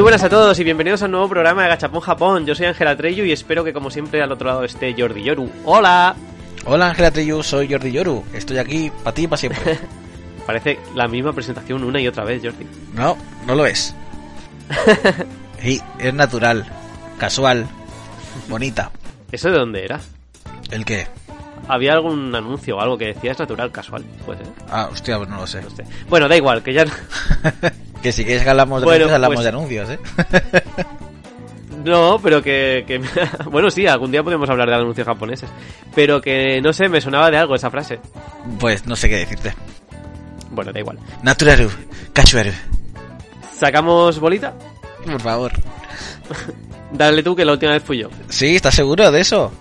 Muy buenas a todos y bienvenidos a un nuevo programa de Gachapón Japón. Yo soy Ángela Treyu y espero que como siempre al otro lado esté Jordi Yoru. ¡Hola! Hola Ángela Treyu, soy Jordi Yoru. Estoy aquí para ti y para siempre. Parece la misma presentación una y otra vez, Jordi. No, no lo es. Sí, es natural, casual, bonita. ¿Eso de dónde era? ¿El qué? Había algún anuncio o algo que decía es natural, casual. Pues, Ah, hostia, pues no lo sé. no sé. Bueno, da igual, que ya... que si quieres que hablamos de Bueno, anuncios, hablamos pues- de anuncios, ¿eh? No, pero que, que- Bueno, sí, algún día podemos hablar de anuncios japoneses. Pero que, no sé, me sonaba de algo esa frase. pues no sé qué decirte. Bueno, da igual. Naturaru, casual, ¿Sacamos bolita? por favor. Dale tú, que la última vez fui yo. ¿Sí? ¿Estás seguro de eso?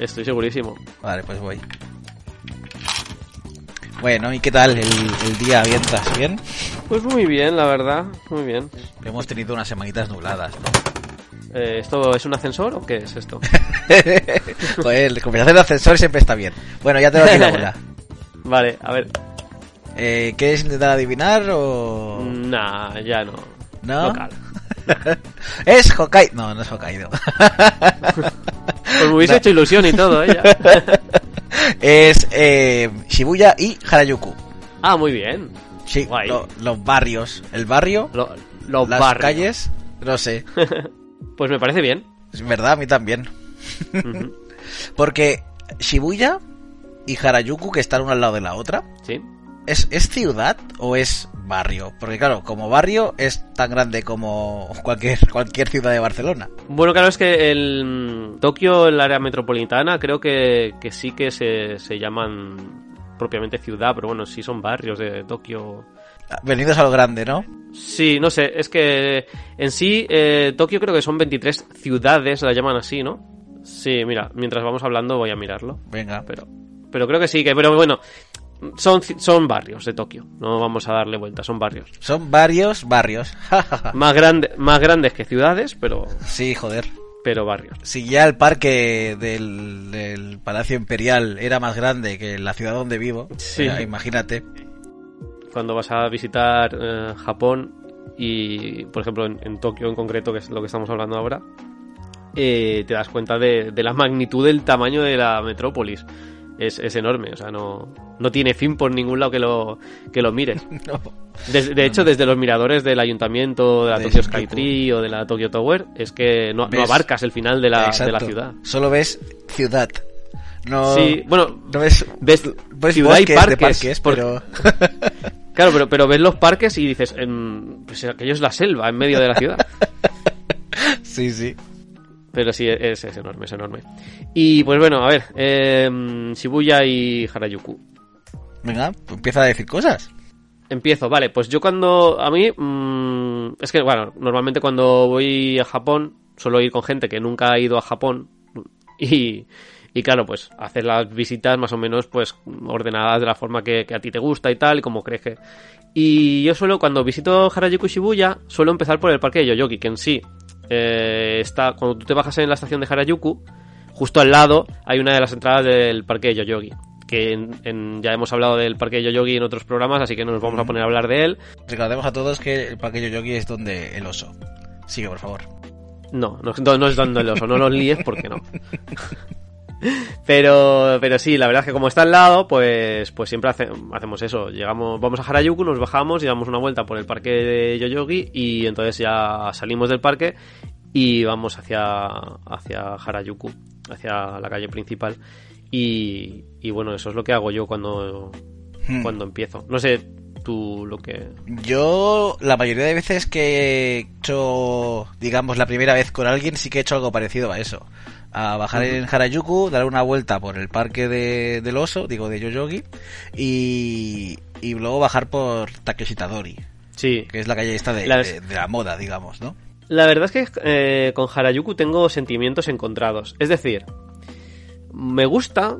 Estoy segurísimo. Vale, pues voy. Bueno, ¿y qué tal el, el día? ¿Estás bien? Pues muy bien, la verdad. Muy bien. Hemos tenido unas semanitas nubladas, ¿no? Eh, ¿Esto es un ascensor o qué es esto? Joder, conversación de ascensor siempre está bien. Bueno, ya tengo aquí la bola. Vale, a ver. Eh, ¿Quieres intentar adivinar o...? Nah, ya no. ¿No? Local. es Hokkaido. No, no es Hokkaido. Pues me hubiese No. hecho ilusión y todo, ¿eh? Es eh, Shibuya y Harajuku. Ah, muy bien. Sí, lo- los barrios. El barrio, Lo- los las barrios. calles, no sé. Pues me parece bien. Es verdad, a mí también. Porque Shibuya y Harajuku, que están una al lado de la otra, Sí. ¿Es, ¿es ciudad o es barrio? Porque claro, como barrio es tan grande como cualquier, cualquier ciudad de Barcelona. Bueno, claro, es que el mm, Tokio, el área metropolitana, creo que, que sí que se, se llaman propiamente ciudad, pero bueno, sí son barrios de Tokio. Venidos a lo grande, ¿no? Sí, no sé, es que en sí eh, Tokio creo que son 23 ciudades, la llaman así, ¿no? Sí, mira, mientras vamos hablando voy a mirarlo. Venga. Pero, pero creo que sí, que pero bueno, son, son barrios de Tokio, no vamos a darle vuelta, son barrios. Son varios barrios. Más, grande, más grandes que ciudades, pero, sí, joder. pero barrios. Si ya el parque del, del Palacio Imperial era más grande que la ciudad donde vivo, Sí. eh, imagínate. Cuando vas a visitar eh, Japón y, por ejemplo, en, en Tokio en concreto, que es lo que estamos hablando ahora, eh, te das cuenta de, de la magnitud del tamaño de la metrópolis. Es, es enorme, o sea, no, no tiene fin por ningún lado que lo, que lo mires. No. De hecho, desde los miradores del ayuntamiento de la De Tokyo Shinjuku. Skytree o de la Tokyo Tower, es que no, abarcas el final de la, de la ciudad. Solo ves ciudad. No, Sí, bueno, no ves, ves ves ciudad y parques, parques, por- pero... Claro, pero, pero ves los parques y dices, em, pues aquello es la selva en medio de la ciudad. sí, sí. Pero sí, es, es enorme, es enorme. Y pues bueno, a ver, em, Shibuya y Harajuku. Venga, pues empieza a decir cosas. Empiezo, vale, pues yo cuando, a mí, mm, es que bueno, normalmente cuando voy a Japón, suelo ir con gente que nunca ha ido a Japón y, y claro, pues hacer las visitas más o menos pues ordenadas de la forma que, que a ti te gusta y tal, y como crees que... Y yo suelo, cuando visito Harajuku y Shibuya, suelo empezar por el parque de Yoyogi, que en sí eh, está, cuando tú te bajas en la estación de Harajuku, justo al lado hay una de las entradas del parque de Yoyogi. Que en- en- ya hemos hablado del parque de Yoyogi en otros programas, así que no nos vamos a poner a hablar de él. Recordemos a todos que el parque Yoyogi es donde el oso. Sigue, por favor. No, no, es dando el oso, no los líes porque no. Pero, pero sí, la verdad es que como está al lado, pues, pues siempre hace- hacemos eso. Llegamos, vamos a Harajuku, nos bajamos y damos una vuelta por el parque de Yoyogi y entonces ya salimos del parque y vamos hacia, hacia Harajuku, hacia la calle principal. Y, y bueno, eso es lo que hago yo cuando, Hmm. cuando empiezo. No sé tú lo que... Yo, la mayoría de veces que he hecho, digamos, la primera vez con alguien, sí que he hecho algo parecido a eso. A bajar en Harajuku, dar una vuelta por el parque de, del oso, digo de Yoyogi, y, y luego bajar por Takeshitadori, Sí. que es la calle esta de, Las- de- de la moda, digamos, ¿no? La verdad es que eh, con Harajuku tengo sentimientos encontrados. Es decir, me gusta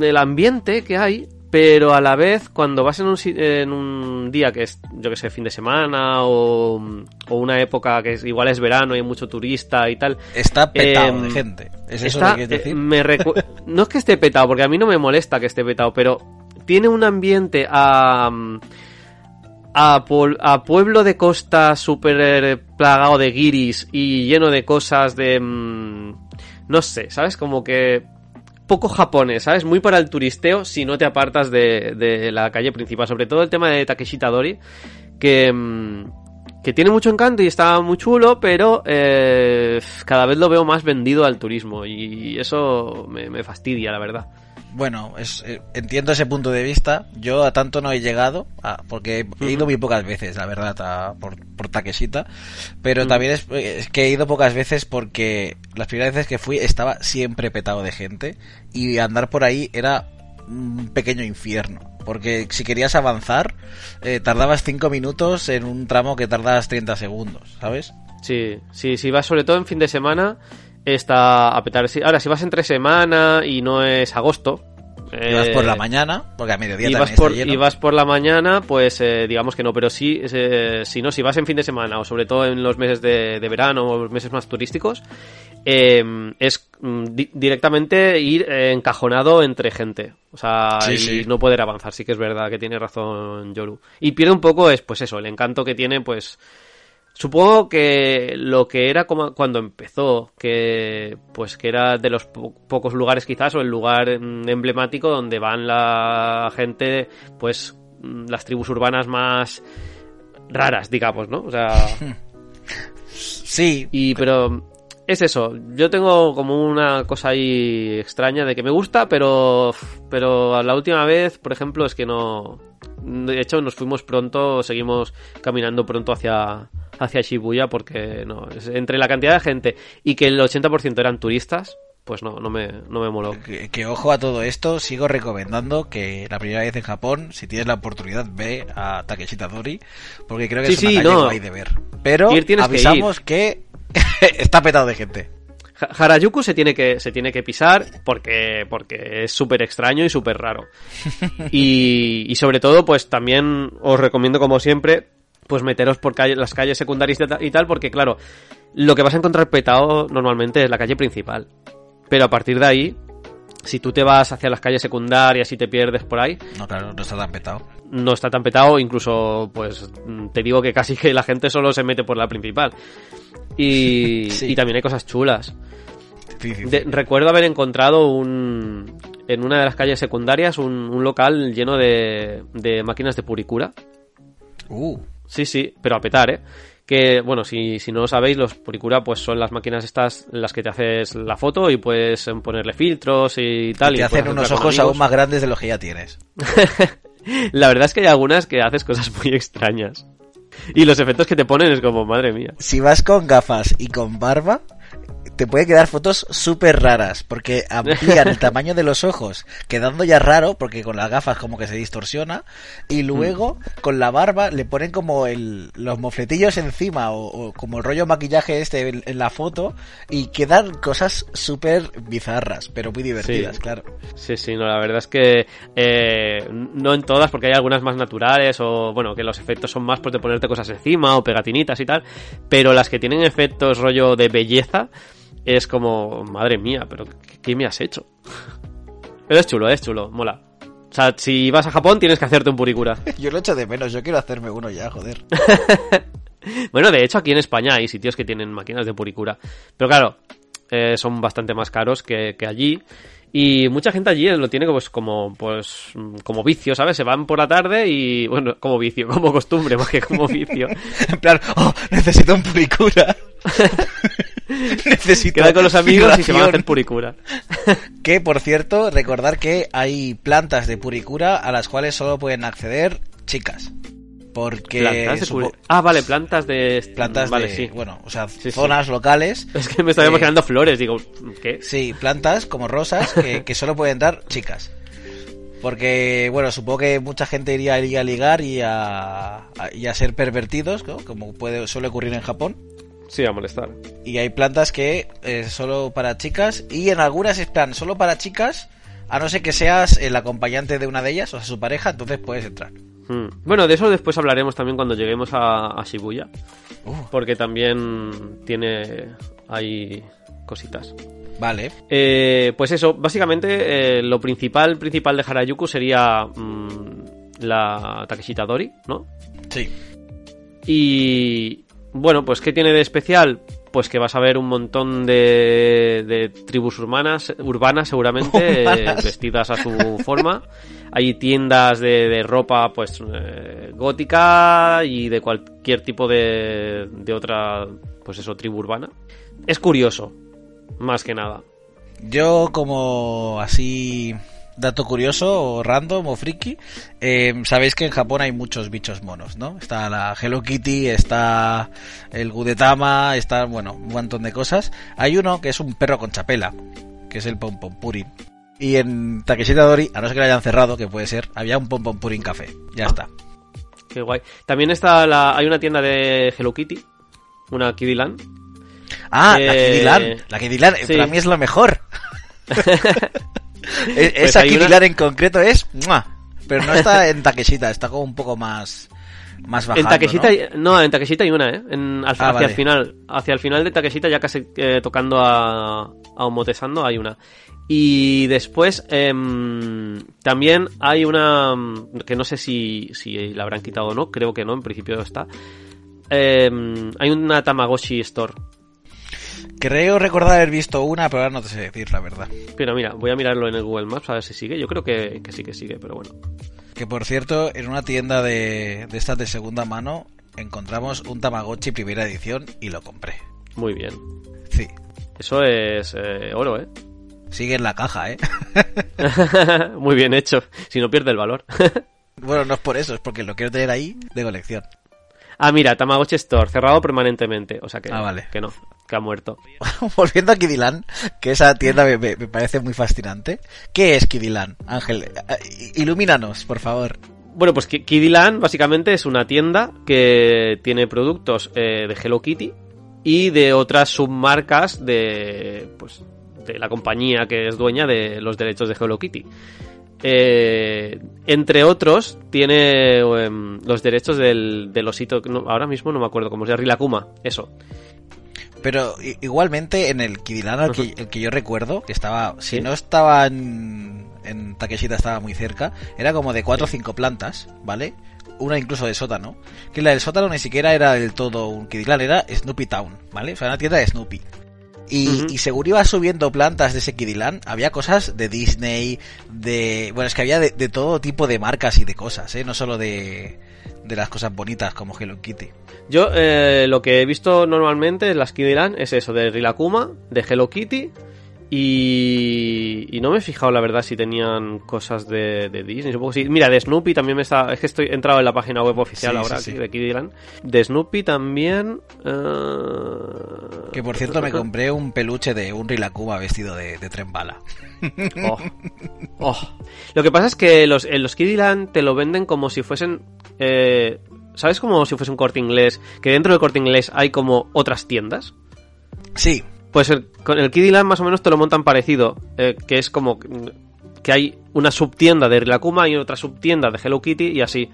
el ambiente que hay, pero a la vez cuando vas en un, si- en un día que es, yo que sé, fin de semana o, o una época que es, igual es verano y hay mucho turista y tal, Está petado Em, de gente. ¿Es eso está, lo que quieres eh, decir? me recu- no es que esté petado, porque a mí no me molesta que esté petado, pero tiene un ambiente a. A pueblo de costa súper eh, plagado de guiris y lleno de cosas de. mm, no sé, ¿sabes? Como que. Poco japonés, ¿sabes? Muy para el turisteo si no te apartas de, de la calle principal. Sobre todo el tema de Takeshita Dori, que. mm, que tiene mucho encanto y está muy chulo, pero eh, cada vez lo veo más vendido al turismo y eso me, me fastidia, la verdad. Bueno, es, eh, entiendo ese punto de vista. Yo a tanto no he llegado, a- porque he ido muy pocas veces, la verdad, a- por, por Takeshita. Pero Mm. también es, es que he ido pocas veces porque las primeras veces que fui estaba siempre petado de gente y andar por ahí era un pequeño infierno. Porque si querías avanzar, eh, tardabas 5 minutos en un tramo que tardabas 30 segundos, ¿sabes? Sí, sí, si vas sobre todo en fin de semana, está a petar. Ahora, si vas entre semana y no es agosto... Y vas por eh, la mañana, porque a mediodía y vas, por, y vas por la mañana, pues eh, digamos que no, pero sí, eh, si no, si vas en fin de semana o sobre todo en los meses de, de verano o los meses más turísticos, eh, es mm, di- directamente ir eh, encajonado entre gente. O sea, Sí, y sí. no poder avanzar. Sí que es verdad que tiene razón Yoru. Y pierde un poco, es pues eso, el encanto que tiene, pues. Supongo que lo que era como cuando empezó, que pues que era de los po- pocos lugares quizás o el lugar mm, emblemático donde van la gente, pues mm, las tribus urbanas más raras, digamos, ¿no? O sea, Sí, y pero es eso, yo tengo como una cosa ahí extraña de que me gusta, pero pero la última vez, por ejemplo, es que no de hecho nos fuimos pronto, seguimos caminando pronto hacia hacia Shibuya porque no, entre la cantidad de gente y que el 80% eran turistas, pues no no me no me moló. Que, que ojo a todo esto, sigo recomendando que la primera vez en Japón, si tienes la oportunidad, ve a Takeshita Dori, porque creo que Sí, es una sí, calle no. guay de ver. Pero que avisamos que, está petado de gente. Ha- Harajuku se tiene que, se tiene que pisar porque, porque es súper extraño y súper raro. Y, y sobre todo, pues también os recomiendo, como siempre, pues meteros por calle- las calles secundarias y ta- y tal, porque claro, lo que vas a encontrar petado normalmente es la calle principal. Pero a partir de ahí, si tú te vas hacia las calles secundarias y te pierdes por ahí, No, claro, no está tan petado. no está tan petado, incluso, pues, te digo que casi que la gente solo se mete por la principal. Y, Sí. y también hay cosas chulas. Sí, sí, sí. De- recuerdo haber encontrado un en una de las calles secundarias un, un local lleno de, de máquinas de puricura. Uh, Sí, sí, pero a petar, ¿eh? Que, bueno, si, si no lo sabéis, los puricura pues son las máquinas estas en las que te haces la foto y puedes ponerle filtros y tal. te y hacen puedes unos ojos aún más grandes de los que ya tienes. La verdad es que hay algunas que haces cosas muy extrañas. Y los efectos que te ponen es como, madre mía. Si vas con gafas y con barba, te puede quedar fotos súper raras, porque amplían el tamaño de los ojos, quedando ya raro, porque con las gafas como que se distorsiona, y luego con la barba le ponen como el, los mofletillos encima, o, o como el rollo maquillaje este en, en la foto, y quedan cosas súper bizarras, pero muy divertidas, Sí. claro. Sí, sí, no, la verdad es que eh, no en todas, porque hay algunas más naturales o, bueno, que los efectos son más pues, de ponerte cosas encima o pegatinitas y tal, pero las que tienen efectos rollo de belleza es como, madre mía, pero ¿qué, me has hecho? Pero es chulo, es chulo, mola. O sea, si vas a Japón tienes que hacerte un puricura. Yo lo echo de menos, yo quiero hacerme uno ya, joder. Bueno, de hecho aquí en España hay sitios que tienen máquinas de puricura. Pero claro, eh, son bastante más caros que, que allí. Y mucha gente allí lo tiene pues, como, pues, como vicio, ¿sabes? Se van por la tarde y, bueno, como vicio, como costumbre, más que como vicio. En plan, oh, necesito un puricura. necesito con los amigos y se van a hacer puricura. Que, por cierto, recordar que hay plantas de puricura a las cuales solo pueden acceder chicas. Porque supo- Ah, vale, plantas de... plantas vale, de, sí. bueno, o sea, Sí, sí. zonas locales. Es que me estaba Eh, imaginando flores, digo, ¿qué? Sí, plantas como rosas que, que solo pueden dar chicas. Porque, bueno, supongo que mucha gente iría, iría a ligar y a, a- y a ser pervertidos, ¿no? como puede, suele ocurrir en Japón. Sí, a molestar. Y hay plantas que eh, solo para chicas y en algunas están solo para chicas, a no ser que seas el acompañante de una de ellas, o sea, su pareja, entonces puedes entrar. Mm. Bueno, de eso después hablaremos también cuando lleguemos a, a Shibuya. Uh, Porque también tiene ahí cositas. vale. Eh, pues eso, básicamente eh, lo principal principal de Harajuku sería mm, la Takeshita Dori, ¿no? Sí. Y bueno, pues ¿qué tiene de especial? Pues que vas a ver un montón de, de tribus urbanas, urbanas seguramente, eh, vestidas a su forma. Hay tiendas de, de ropa pues eh, gótica y de cualquier tipo de, de otra, pues eso, tribu urbana. Es curioso, más que nada. Yo como así dato curioso o random o friki, eh, sabéis que en Japón hay muchos bichos monos, ¿no? Está la Hello Kitty, está el Gudetama, está, bueno, un montón de cosas. Hay uno que es un perro con chapela, que es el Pom Pom Purin. Y en Takeshita Dori, a no ser que lo hayan cerrado, que puede ser, había un Pom Pom Purin café. Ya está. Qué guay. También está la, hay una tienda de Hello Kitty, una Kiddy Land. Ah, la Eh. La Land, eh, sí. para mí es lo mejor. E- Pues Esa hay Kiddy una- Land en concreto es... ¡mua! Pero no está en Takeshita, está como un poco más... Más bajando, en Takeshita, ¿no? en Takeshita hay una, ¿eh? En- al- Ah, hacia vale. el final, hacia el final de Takeshita ya casi eh, tocando a, a Omotesando hay una. Y después em, también hay una mm, que no sé si, si la habrán quitado o no, creo que no, en principio está. Em, hay una Tamagotchi Store. Creo recordar haber visto una, pero ahora no te sé decir la verdad. Pero mira, voy a mirarlo en el Google Maps a ver si sigue. Yo creo que, que sí que sigue, pero bueno. Que por cierto, en una tienda de, de estas de segunda mano encontramos un Tamagotchi primera edición y lo compré. Muy bien. Sí. Eso es eh, oro, ¿eh? Sigue en la caja, ¿eh? Muy bien hecho. Si no pierde el valor. bueno, no es por eso, es porque lo quiero tener ahí de colección. Ah, mira, Tamagotchi Store, cerrado permanentemente. O sea que, Ah, vale. que no, que ha muerto. Volviendo a Kidilan, que esa tienda me, me- me parece muy fascinante. ¿Qué es Kidilan, Ángel? Eh, Ilumínanos, por favor. Bueno, pues Ki- Kiddy Land básicamente es una tienda que tiene productos eh, de Hello Kitty y de otras submarcas de, pues, de la compañía que es dueña de los derechos de Hello Kitty. Eh, entre otros, tiene em, los derechos del, del osito, no, ahora mismo no me acuerdo cómo se llama, Rilakuma, eso. Pero igualmente en el Kidilan, el que, el que yo recuerdo, que estaba, si Sí. no estaba en, en Takeshita, estaba muy cerca, era como de cuatro o cinco plantas, ¿vale? Una incluso de sótano. Que la del sótano ni siquiera era del todo un Kidilan, era Snoopy Town, ¿vale? O sea, una tienda de Snoopy. Y, Ujú. y según iba subiendo plantas de ese Kidilan, había cosas de Disney, de... Bueno, es que había de, de todo tipo de marcas y de cosas, ¿eh? No solo de, de las cosas bonitas como Hello Kitty. Yo eh, lo que he visto normalmente en las Kiddy Land es eso, de Rilakuma, de Hello Kitty y, y no me he fijado la verdad si tenían cosas de, de Disney, supongo que sí. Mira, de Snoopy también me está... Es que estoy he entrado en la página web oficial Sí, ahora sí, aquí de Kiddy Land. De Snoopy también... eh, Que por cierto me compré un peluche de un Rilakuma vestido de, de tren bala. Oh. Oh. Lo que pasa es que los, en los Kiddy Land te lo venden como si fuesen... eh, ¿Sabes como si fuese un corte inglés? Que dentro del corte inglés hay como otras tiendas. Sí, Pues el- con el Kiddy Land más o menos te lo montan parecido, eh, que es como que hay una subtienda de Rilakuma y otra subtienda de Hello Kitty y así.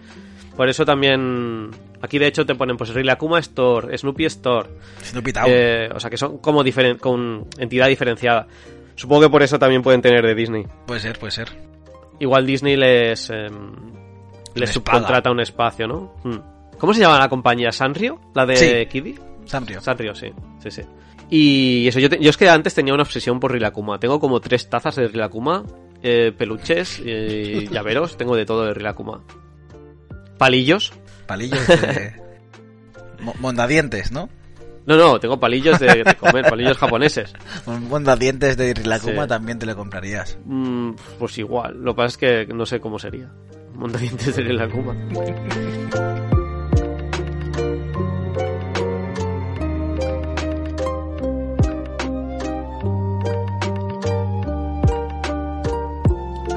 Por eso también aquí de hecho te ponen pues Rilakuma Store, Snoopy Store, Snoopy Town. eh, o sea que son como diferen con entidad diferenciada. Supongo que por eso también pueden tener de Disney. Puede ser, puede ser. Igual Disney les em, les subcontrata un espacio, ¿no? Hmm. ¿Cómo se llama la compañía? ¿Sanrio? ¿La de Sí. Kiddy? Sanrio. Sanrio, sí, sí, sí. Y eso, yo, te- yo es que antes tenía una obsesión por Rilakuma. Tengo como tres tazas de Rilakuma, eh, peluches y llaveros, tengo de todo de Rilakuma. Palillos. Palillos de... Mo- Mondadientes, ¿no? No, no, tengo palillos de, de comer, palillos japoneses. Un Mondadientes de Rilakuma Sí. también te lo comprarías. Mm, pues igual, lo que pasa es que no sé cómo sería. Montadientes de Rilakuma.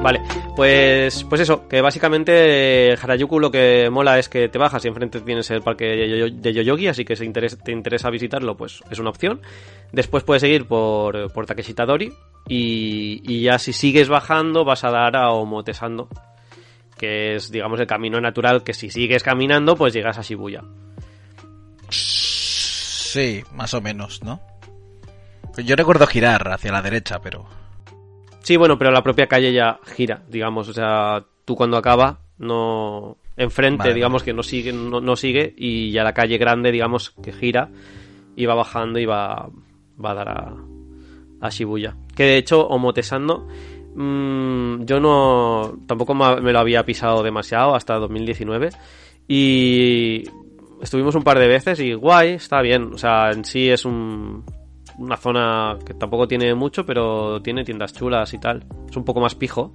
Vale, pues, pues eso, que básicamente Harajuku lo que mola es que te bajas y enfrente tienes el parque de Yoyogi, así que si te interesa visitarlo, pues es una opción. Después puedes seguir por, por Takeshitadori y, y ya si sigues bajando vas a dar a Omotesando, que es, digamos, el camino natural que si sigues caminando, pues llegas a Shibuya. Sí, más o menos, ¿no? Yo recuerdo girar hacia la derecha, pero... Sí, bueno, pero la propia calle ya gira, digamos, o sea, tú cuando acaba, no... Enfrente, digamos que no sigue, no, sigue, y ya la calle grande, digamos, que gira, y va bajando y va, va a dar a, a Shibuya. Que de hecho, Omotesando, mmm, yo no... tampoco me lo había pisado demasiado hasta 2019, y estuvimos un par de veces y guay, está bien, o sea, en sí es un una zona que tampoco tiene mucho, pero tiene tiendas chulas y tal. Es un poco más pijo.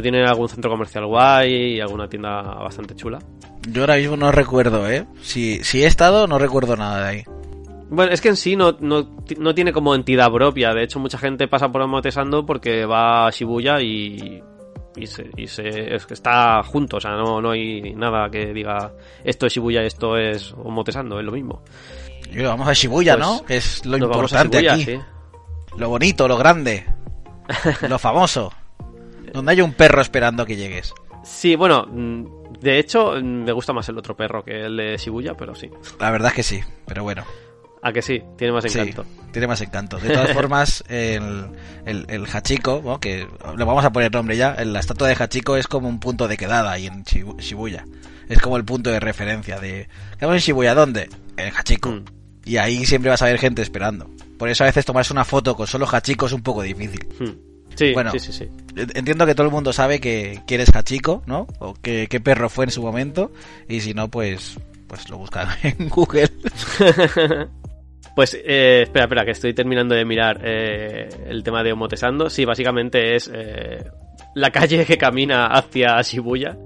Tiene algún centro comercial guay y alguna tienda bastante chula. Yo ahora mismo no recuerdo, ¿eh? Si, si he estado, no recuerdo nada de ahí. Bueno, es que en sí no, no, no tiene como entidad propia. De hecho, mucha gente pasa por Omotesando porque va a Shibuya y, y, se, y se, es que está junto. O sea, no, no hay nada que diga esto es Shibuya, esto es Omotesando, es lo mismo vamos a Shibuya, ¿no? Pues que es lo importante aquí. Lo bonito, lo grande, lo famoso. Donde hay un perro esperando que llegues. Sí, bueno, mm, de hecho mm, me gusta más el otro perro que el de Shibuya, pero sí. La verdad es que sí, pero bueno. A que sí, tiene más encanto. tiene más encanto. De todas formas, el, el, Hachiko, que le vamos a poner nombre ya, la estatua de Hachiko es como un punto de quedada ahí en Shibuya. Es como el punto de referencia de... ¿Qué vamos en Shibuya? ¿Dónde? En. Mm. Y ahí siempre vas a ver gente esperando. Por eso a veces tomarse una foto con solo Hachiko es un poco difícil. Hmm. Sí, bueno, sí, sí, sí. Entiendo que todo el mundo sabe que, que eres Hachiko, ¿no? O que, qué perro fue en su momento. Y si no, pues, pues lo buscan en Google. Pues, eh, espera, espera, que estoy terminando de mirar eh, el tema de Omotesando. Sí, básicamente es eh, la calle que camina hacia Shibuya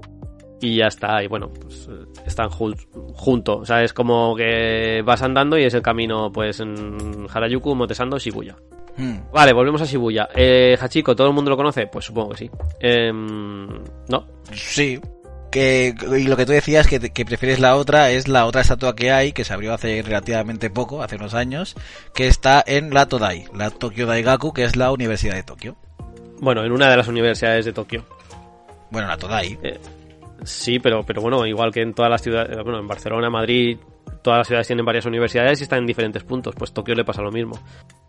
y ya está. Y bueno, pues están juntos. O sea, es como que vas andando y es el camino, pues en Harajuku, Motesando, Shibuya. Hmm. Vale, volvemos a Shibuya. Eh, Hachiko, ¿todo el mundo lo conoce? Pues supongo que sí. Em, ¿No? Sí. Que, y lo que tú decías que, que, prefieres la otra es la otra estatua que hay, que se abrió hace relativamente poco, hace unos años, que está en la Todai, la Tokyo Daigaku, que es la Universidad de Tokio. Bueno, en una de las universidades de Tokio. Bueno, la Todai. Eh, Sí, pero, pero bueno, igual que en todas las ciudades, bueno, en Barcelona, Madrid, todas las ciudades tienen varias universidades y están en diferentes puntos. Pues Tokio le pasa lo mismo.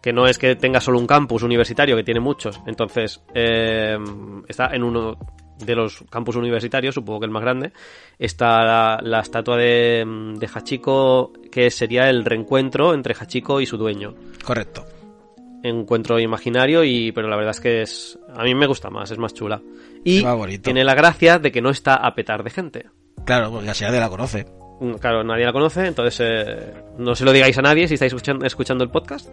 Que no es que tenga solo un campus universitario, que tiene muchos. Entonces, eh, está en uno de los campus universitarios, supongo que el más grande, está la, estatua de, de Hachiko, que sería el reencuentro entre Hachiko y su dueño. Correcto encuentro imaginario y pero la verdad es que es a mí me gusta más es más chula y tiene la gracia de que no está a petar de gente. Claro porque así nadie la conoce. Mm, claro nadie la conoce entonces eh, no se lo digáis a nadie si estáis escuchando, escuchando el podcast.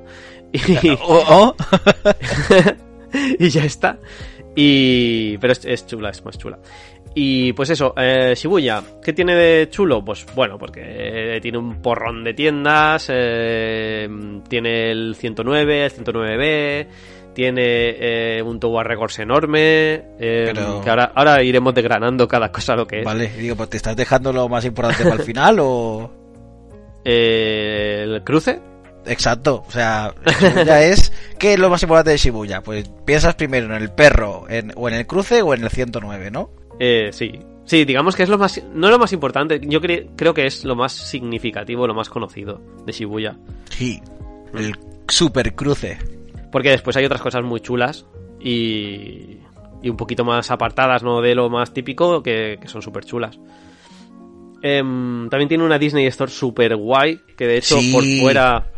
Y, oh, oh. y ya está. Y pero es chula es más chula. Y pues eso, eh, Shibuya, ¿qué tiene de chulo? Pues bueno, porque tiene un porrón de tiendas, eh, tiene el 109, el 109B, tiene eh, un Tower Records enorme, eh, que ahora, ahora iremos desgranando cada cosa lo que es. Vale, digo, pues te estás dejando lo más importante para el final o... Eh, ¿El cruce? Exacto, o sea, Shibuya es ¿qué es lo más importante de Shibuya? Pues piensas primero en el perro, en, o en el cruce o en el 109, ¿no? Eh, sí. Sí, digamos que es lo más. No lo más importante, yo creo que es lo más significativo, lo más conocido de Shibuya. Sí, el super cruce. Porque después hay otras cosas muy chulas y. y un poquito más apartadas, ¿no? De lo más típico, que, son súper chulas. Em, también tiene una Disney Store super guay, que de hecho por fuera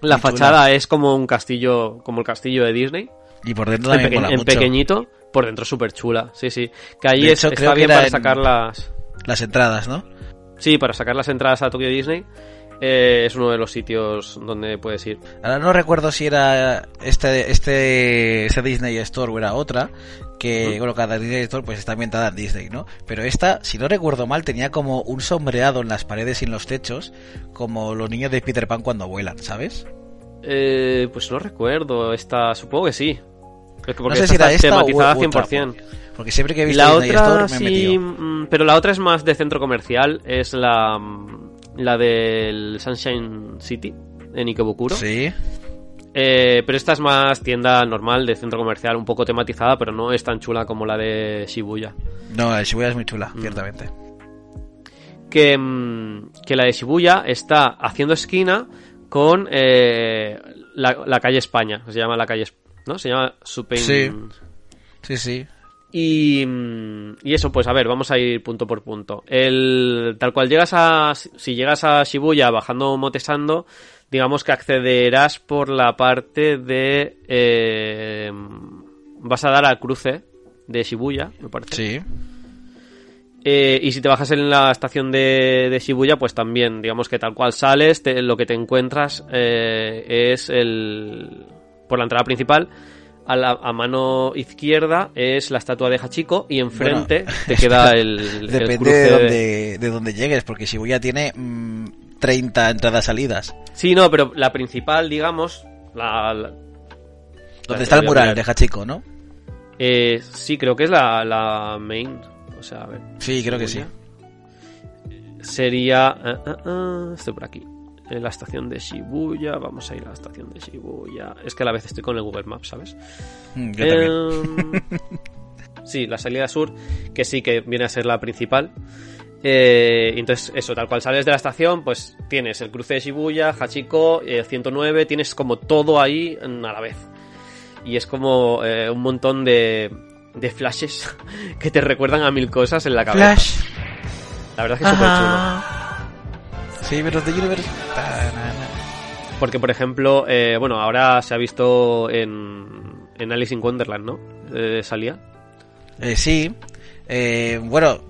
la fachada es como un castillo, como el castillo de Disney. Y por dentro también en, en pequeñito por dentro súper chula, sí, sí. Que ahí es, está bien para sacar las... Las entradas, ¿no? Sí, para sacar las entradas a Tokyo Disney. Eh, es uno de los sitios donde puedes ir. Ahora no recuerdo si era este, este, este Disney Store o era otra, que, bueno, cada Disney Store pues está ambientada en Disney, ¿no? Pero esta, si no recuerdo mal, tenía como un sombreado en las paredes y en los techos, como los niños de Peter Pan cuando vuelan, ¿sabes? Eh, pues no recuerdo, esta, supongo que sí. Es que No sé esta si era esta tematizada u otra, 100%. porque, porque siempre que he visto La Disney otra Store me he sí, metido. mm, pero la otra es más de centro comercial, es la mm, la del Sunshine City en Ikebukuro. Sí. Eh, pero esta es más tienda normal de centro comercial, un poco tematizada, pero no es tan chula como la de Shibuya. No, el Shibuya es muy chula, Mm. ciertamente. Que, mm, que la de Shibuya está haciendo esquina con eh, la, la calle España, se llama la calle, ¿no? Se llama Supen... Sí. Sí, sí. Y, mm, y eso, pues a ver, vamos a ir punto por punto. El, tal cual llegas a, si llegas a Shibuya bajando Motesando, digamos que accederás por la parte de, eh, vas a dar al cruce de Shibuya, me parece. Sí. Eh, y si te bajas en la estación de, de Shibuya, pues también, digamos que tal cual sales, te- lo que te encuentras eh, es el. por la entrada principal. A, la, a mano izquierda es la estatua de Hachiko y enfrente Bueno, te queda el, el Depende cruce de de- donde, de donde llegues, porque Shibuya tiene mm, 30 entradas-salidas. Sí, no, pero la principal, digamos. La, la- Donde está el mural de Hachiko, ¿no? Eh, sí, creo que es la, la main. O sea, a ver. Sí, creo que sí. Sería. ah, estoy por aquí. En la estación de Shibuya. Vamos a ir a la estación de Shibuya. Es que a la vez estoy con el Google Maps, ¿sabes? Mm, Yo también. Em, sí, la salida sur, que sí que viene a ser la principal. Eh, entonces, eso, tal cual sales de la estación, pues tienes el cruce de Shibuya, Hachiko, eh, 109, tienes como todo ahí a la vez. Y es como eh, un montón de, de flashes que te recuerdan a mil cosas en la cabeza. Flash. La verdad es que es súper chulo. Sí, pero de Universe. Porque, por ejemplo, eh, bueno, ahora se ha visto en, en Alice in Wonderland, ¿no? Eh, salía. Eh, sí. Eh, bueno,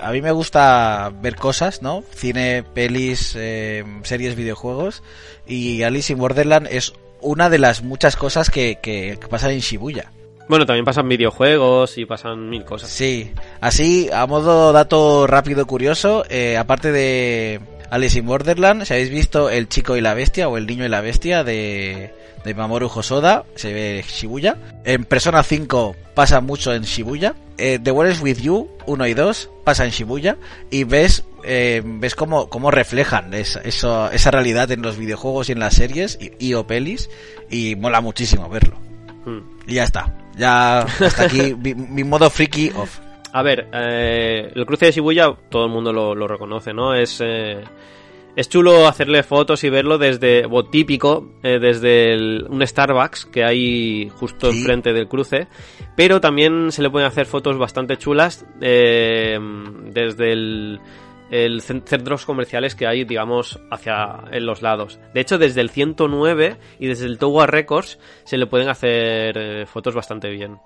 a mí me gusta ver cosas, ¿no? Cine, pelis, eh, series, videojuegos. Y Alice in Borderland es una de las muchas cosas que, que, que pasan en Shibuya. Bueno, también pasan videojuegos y pasan mil cosas. Sí, así, a modo dato rápido curioso, eh, aparte de Alice in Borderland, si habéis visto El chico y la bestia o El niño y la bestia de, de Mamoru Hosoda, se ve Shibuya. En Persona 5 pasa mucho en Shibuya. Eh, The World is With You 1 y 2 pasa en Shibuya y ves eh, ves cómo, cómo reflejan esa, eso- esa realidad en los videojuegos y en las series y, y o pelis y mola muchísimo verlo. Mm. Y ya está. Ya hasta aquí mi, mi modo freaky off. A ver, eh, el cruce de Shibuya todo el mundo lo, lo reconoce, ¿no? Es, eh, es chulo hacerle fotos y verlo desde, o típico, eh, desde el- un Starbucks que hay justo Sí. enfrente del cruce, pero también se le pueden hacer fotos bastante chulas eh, desde el, el cen- centros comerciales que hay, digamos, hacia en los lados. De hecho, desde el 109 y desde el Towa Records se le pueden hacer eh, fotos bastante bien.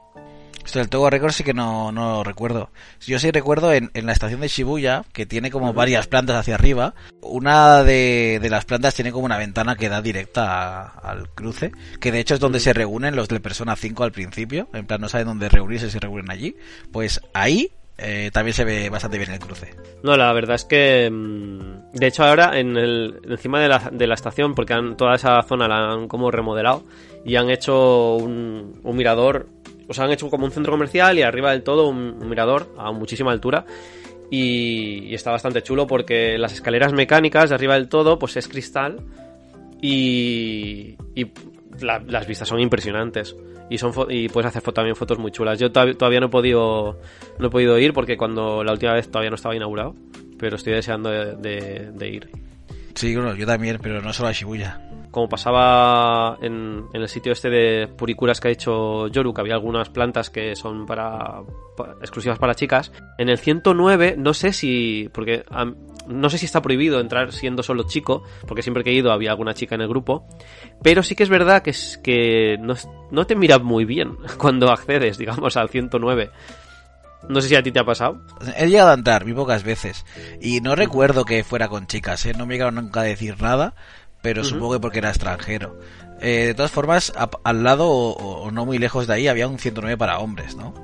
Esto del Togo Records sí que no, no lo recuerdo. Yo sí recuerdo en, en la estación de Shibuya, que tiene como varias plantas hacia arriba. Una de, de las plantas tiene como una ventana que da directa a- al cruce, que de hecho es donde se reúnen los de Persona 5 al principio. En plan, no saben dónde reunirse, se reúnen allí. Pues ahí eh, también se ve bastante bien el cruce. No, la verdad es que. mm, De hecho, ahora en el, encima de la, de la estación, porque han- toda esa zona la han como remodelado y han hecho un, un mirador. O sea, han hecho como un centro comercial y arriba del todo un, mirador a muchísima altura. Y, está bastante chulo porque las escaleras mecánicas de arriba del todo, pues es cristal. Y, y la- las vistas son impresionantes. Y, son y puedes hacer también fotos muy chulas. Yo todavía, no he podido no he podido ir porque cuando la última vez todavía no estaba inaugurado. Pero estoy deseando de, de- de ir. Sí, bueno, yo también, pero no solo a Shibuya. Como pasaba en, el sitio este de puricuras que ha hecho Yoru, que había algunas plantas que son para, pa- exclusivas para chicas. En el 109, no sé si. Porque no sé si está prohibido entrar siendo solo chico, porque siempre que he ido había alguna chica en el grupo. Pero sí que es verdad que, es, que no, no te mira muy bien cuando accedes, digamos, al 109. No sé si a ti te ha pasado. He llegado a entrar muy pocas veces y no recuerdo que fuera con chicas, ¿eh? no me llegaron nunca a decir nada, pero supongo que porque era extranjero. Eh, de todas formas, a- al lado o, o no muy lejos de ahí había un 109 para hombres, ¿no?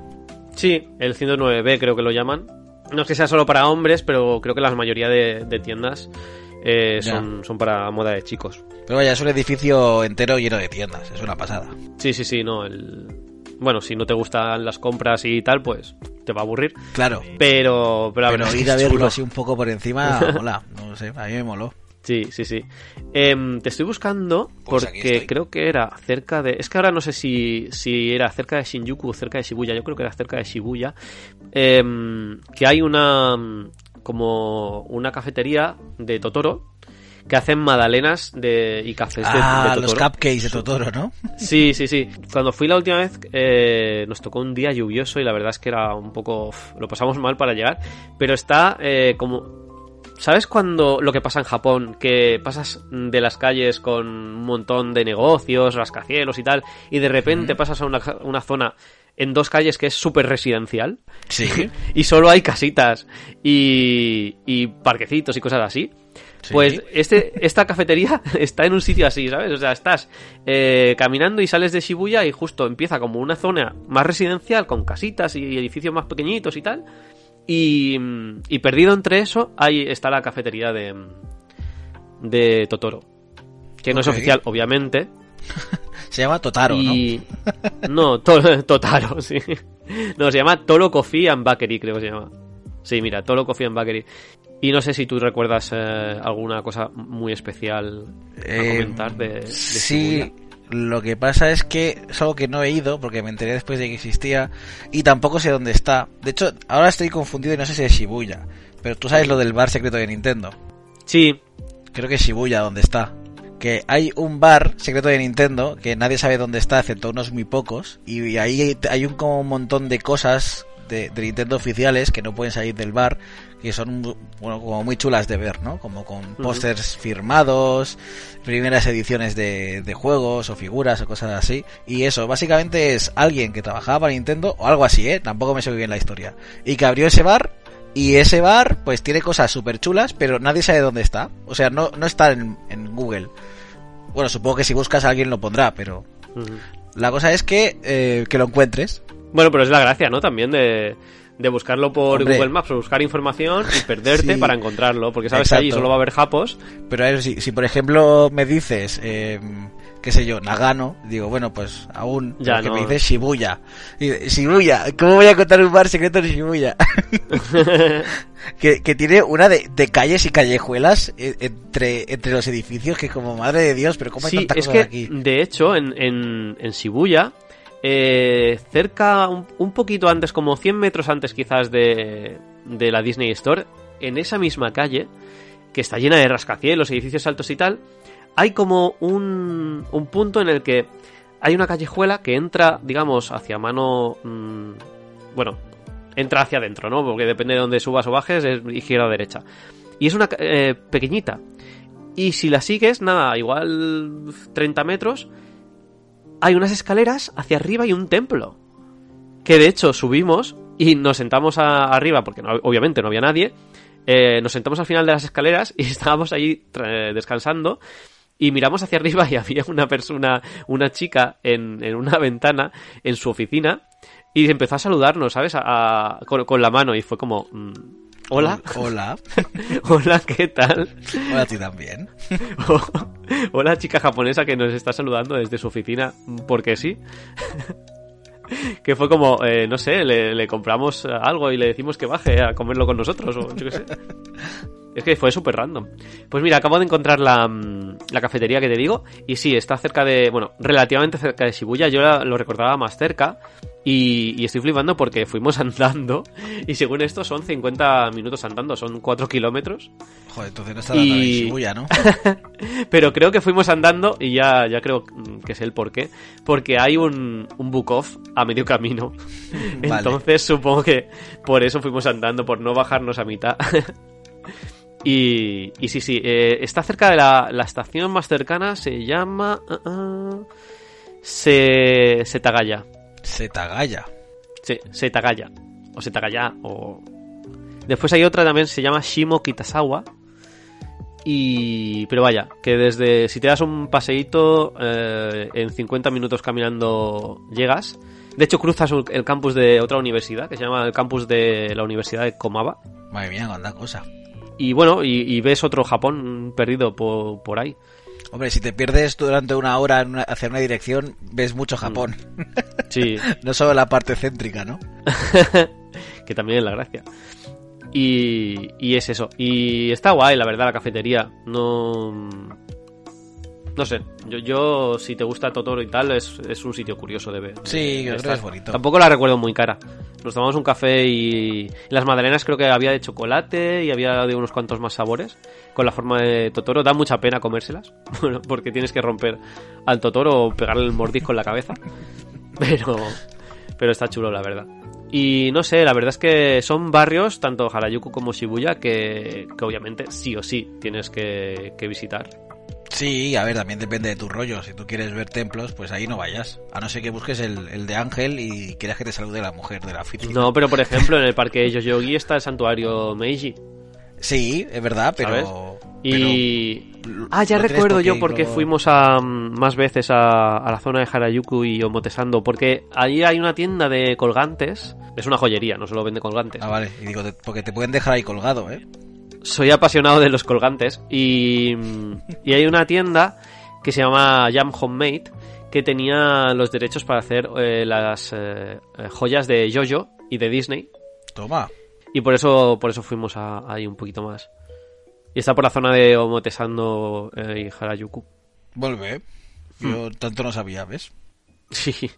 Sí, el 109B creo que lo llaman. No es que sea solo para hombres, pero creo que la mayoría de, de tiendas eh, son, son para moda de chicos. Pero vaya, es un edificio entero lleno de tiendas, es una pasada. Sí, sí, sí, no. El, bueno, si no te gustan las compras y tal, pues te va a aburrir. Claro. Pero, pero, Pero ir a verlo así un poco por encima, hola, no sé, a mí me moló. Sí, sí, sí. Em, te estoy buscando Pues porque creo que era cerca de... Es que ahora no sé si, si era cerca de Shinjuku o cerca de Shibuya. Yo creo que era cerca de Shibuya. Em, que hay una... mm, como una cafetería de Totoro que hacen magdalenas de, y cafés de, Ah, de los Totoro. cupcakes de Totoro, ¿no? Sí, sí, sí. Cuando fui la última vez eh, nos tocó un día lluvioso y la verdad es que era un poco... lo pasamos mal para llegar. Pero está eh, como... ¿Sabes cuando lo que pasa en Japón? Que pasas de las calles con un montón de negocios, rascacielos y tal, y de repente pasas a una, una zona en dos calles que es súper residencial Sí. y solo hay casitas y, y parquecitos y cosas así. Sí. Pues este, esta cafetería está en un sitio así, ¿sabes? O sea, estás eh, caminando y sales de Shibuya y justo empieza como una zona más residencial con casitas y edificios más pequeñitos y tal. Y, y perdido entre eso, ahí está la cafetería de, de Totoro. Que no es oficial, obviamente. Se llama Totaro, ¿no? y... No, To- Totaro, sí. No, se llama Toro Coffee and Bakery, creo que se llama. Sí, mira, Toro Coffee and Bakery. Y no sé si tú recuerdas eh, alguna cosa muy especial a Eh, comentar de, de sí. Lo que pasa es que es algo que no he ido porque me enteré después de que existía y tampoco sé dónde está. De hecho, ahora estoy confundido y no sé si es Shibuya. Pero tú sabes lo del bar secreto de Nintendo. Sí, Creo que es Shibuya donde está. Que hay un bar secreto de Nintendo que nadie sabe dónde está, excepto unos muy pocos. Y ahí hay- un, como un montón de cosas de, de Nintendo oficiales que no pueden salir del bar. Que son bueno, como muy chulas de ver, ¿no? Como con pósters firmados, primeras ediciones de, de juegos o figuras o cosas así. Y eso, básicamente es alguien que trabajaba para Nintendo o algo así, ¿eh? Tampoco me sé muy bien la historia. Y que abrió ese bar y ese bar, pues tiene cosas súper chulas, pero nadie sabe dónde está. O sea, no, no está en, en Google. Bueno, supongo que si buscas alguien lo pondrá, pero la cosa es que, eh, que lo encuentres. Bueno, pero es la gracia, ¿no? También de, de buscarlo por Hombre. Google Maps o buscar información y perderte Sí. para encontrarlo. Porque sabes que allí solo va a haber japos. Pero a ver, si, si por ejemplo me dices, eh, qué sé yo, Nagano, digo, bueno, pues aún, Ya, no. me dices Shibuya. Y, Shibuya, ¿cómo voy a contar un bar secreto en Shibuya? que, que tiene una de, de calles y callejuelas eh, entre, entre los edificios que como madre de Dios, pero ¿cómo hay Sí, tantas es cosas que, aquí? de hecho, en, en, en Shibuya, eh, cerca, un, poquito antes, como 100 metros antes quizás de, de la Disney Store, en esa misma calle, que está llena de rascacielos, edificios altos y tal, hay como un, un punto en el que hay una callejuela que entra, digamos, hacia mano... mm, bueno, entra hacia adentro, ¿no? Porque depende de dónde subas o bajes, es izquierda o derecha. Y es una eh, pequeñita. Y si la sigues, nada, igual 30 metros, hay unas escaleras hacia arriba y un templo. Que de hecho subimos y nos sentamos arriba, porque obviamente no había nadie. eh, nos sentamos al final de las escaleras y estábamos tra- descansando. Y miramos hacia arriba y había una persona, una chica en, una ventana en su oficina. Y empezó a saludarnos, ¿sabes? A- con la mano. Y fue como. mm, Hola, Hola. hola, ¿qué tal? Hola a ti también. Hola chica japonesa que nos está saludando desde su oficina porque sí. que fue como, eh, no sé, le, le compramos algo y le decimos que baje a comerlo con nosotros o yo qué sé. Es que fue súper random. Pues mira, acabo de encontrar la, mm, la cafetería que te digo y sí, está cerca de, bueno, relativamente cerca de Shibuya. Yo la- lo recordaba más cerca y, y estoy flipando porque fuimos andando y según esto son 50 minutos andando, son 4 kilómetros. Joder, entonces no está tan Y- Shibuya, ¿no? Pero creo que fuimos andando y ya, ya creo que sé el por qué. Porque hay un, un book off a medio camino. Vale. Entonces supongo que por eso fuimos andando, por no bajarnos a mitad. y, y sí, sí, eh, está cerca de la, la estación más cercana, se llama... ah, ah, se, Setagaya. Setagaya. Sí, Setagaya. O Setagaya, o... Después hay otra también, se llama Shimo Kitasawa. Y... Pero vaya, que desde... Si te das un paseíto, eh, en 50 minutos caminando llegas. De hecho, cruzas el campus de otra universidad, que se llama el campus de la Universidad de Komaba. Madre mía, cuánta cosa. Y bueno, y, y ves otro Japón perdido por, por ahí. Hombre, si te pierdes durante una hora en una- hacia una dirección, ves mucho Japón. Sí, no solo la parte céntrica, ¿no? que también es la gracia. Y, y es eso. Y está guay, la verdad, la cafetería. No. No sé. Yo, yo si te gusta Totoro y tal, es, es un sitio curioso de ver. Sí, de que es bonito. Tampoco la recuerdo muy cara. Nos tomamos un café y, las magdalenas creo que había de chocolate y había de unos cuantos más sabores con la forma de Totoro. Da mucha pena comérselas, bueno, porque tienes que romper al Totoro o pegarle el mordisco en la cabeza. Pero, pero está chulo, la verdad. Y no sé, la verdad es que son barrios, tanto Harajuku como Shibuya, que, que obviamente sí o sí tienes que, que visitar. Sí, a ver, también depende de tu rollo. Si tú quieres ver templos, pues ahí no vayas. A no ser que busques el, el de Ángel y quieras que te salude la mujer de la oficina. No, pero por ejemplo, en el parque Yoyogi está el santuario Meiji. Sí, es verdad, pero... ¿Sabes? Y... pero Ah, ya recuerdo por yo por qué fuimos a, mm, más veces a, a la zona de Harajuku y Omotesando. Porque allí hay una tienda de colgantes. Es una joyería, no solo vende colgantes. Ah, vale. Y digo, porque te pueden dejar ahí colgado, ¿eh? Soy apasionado de los colgantes y, y hay una tienda que se llama Jam Homemade que tenía los derechos para hacer eh, las eh, eh, joyas de Jojo y de Disney Toma. y por eso por eso fuimos ahí un poquito más y está por la zona de Omotesando eh, y Harajuku Vuelve. Yo tanto no sabía, ¿ves? sí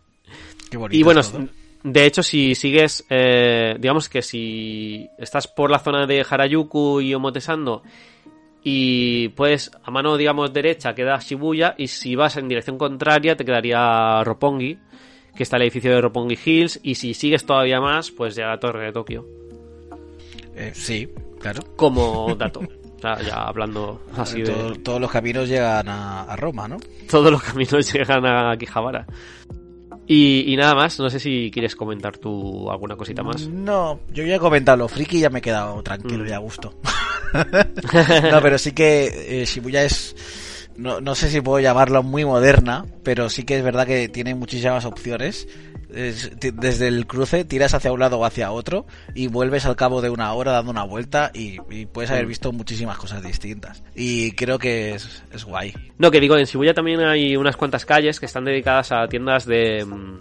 Qué bonito. y bueno todo. De hecho si sigues eh, digamos que si estás por la zona de Harajuku y Omotesando y pues a mano digamos derecha queda Shibuya y si vas en dirección contraria te quedaría Roppongi que está el edificio de Roppongi Hills y si sigues todavía más pues ya la torre de Tokio Eh, sí, claro. como dato ya hablando así de Todo- todos los caminos llegan a, a Roma, ¿no? todos los caminos llegan a Akihabara y, y nada más no sé si quieres comentar tú alguna cosita más No, yo ya he comentado lo friki y ya me he quedado tranquilo Mm. y a gusto. no, pero sí que eh, Shibuya es... No, no sé si puedo llamarlo muy moderna, pero sí que es verdad que tiene muchísimas opciones. Desde el cruce tiras hacia un lado o hacia otro y vuelves al cabo de una hora dando una vuelta y, y puedes haber Mm. visto muchísimas cosas distintas. Y creo que es, es guay. No, que digo, en Shibuya también hay unas cuantas calles que están dedicadas a tiendas de, mm,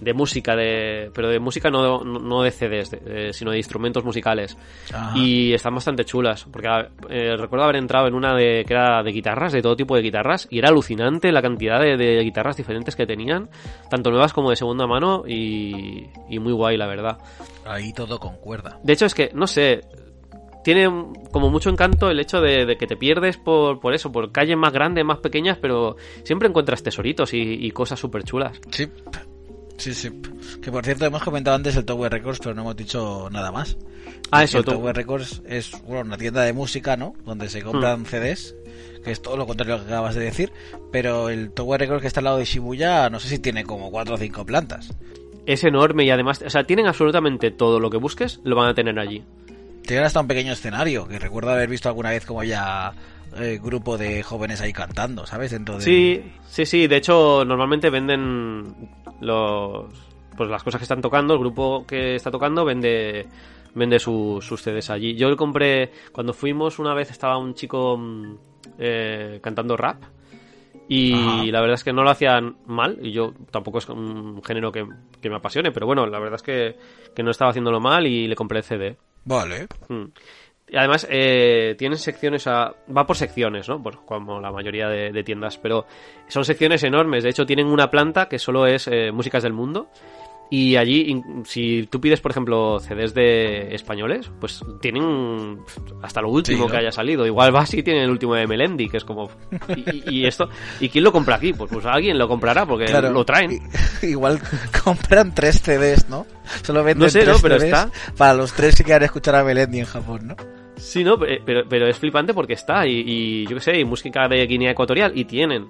de música, de, pero de música no, no- de CDs, de- sino de instrumentos musicales. Ajá. Y están bastante chulas, porque eh, recuerdo haber entrado en una de, que era de guitarras, de todo tipo de guitarras, y era alucinante la cantidad de, de guitarras diferentes que tenían, tanto nuevas como de segunda mano, y, y muy guay, la verdad. Ahí todo concuerda. De hecho, es que, no sé, tiene como mucho encanto el hecho de, de que te pierdes por, por eso, por calles más grandes, más pequeñas, pero siempre encuentras tesoritos y, y cosas súper chulas. Sí. Sí, sí. Que por cierto, hemos comentado antes el Tower Records, pero no hemos dicho nada más. Ah, eso, el. Tower Records es bueno, una tienda de música, ¿no? Donde se Hmm. compran CDs, que es todo lo contrario a lo que acabas de decir. Pero el Tower Records que está al lado de Shibuya, no sé si tiene como cuatro o cinco plantas. Es enorme y además, o sea, tienen absolutamente todo lo que busques, lo van a tener allí. Tiene hasta un pequeño escenario, que recuerdo haber visto alguna vez como ya eh, grupo de jóvenes ahí cantando, ¿sabes? Dentro de... Sí, sí, sí. De hecho, normalmente venden los, pues las cosas que están tocando. El grupo que está tocando vende, vende su- sus CDs allí. Yo le compré cuando fuimos una vez estaba un chico mm, eh, cantando rap. Y Ajá. la verdad es que no lo hacían mal, y yo tampoco es un género que, que me apasione, pero bueno, la verdad es que, que no estaba haciéndolo mal y le compré el CD. Vale. Mm. Y además, eh, tienen secciones, a, va por secciones, ¿no? Pues como la mayoría de, de tiendas, pero son secciones enormes. De hecho, tienen una planta que solo es eh, músicas del mundo. Y allí, si tú pides, por ejemplo, CDs de españoles, pues tienen hasta lo último Sí, ¿no? que haya salido. Igual va y tienen el último de Melendi, que es como... Y, y- esto... ¿Y quién lo compra aquí? Pues, pues alguien lo comprará porque Claro. lo traen. Igual compran tres CDs, ¿no? Solo venden No sé, tres ¿no? Pero CDs está. para los tres que quieran escuchar a Melendi en Japón, ¿no? Sí, no, pe- pero, pero es flipante porque está, y, y yo qué sé, y música de Guinea Ecuatorial, y tienen.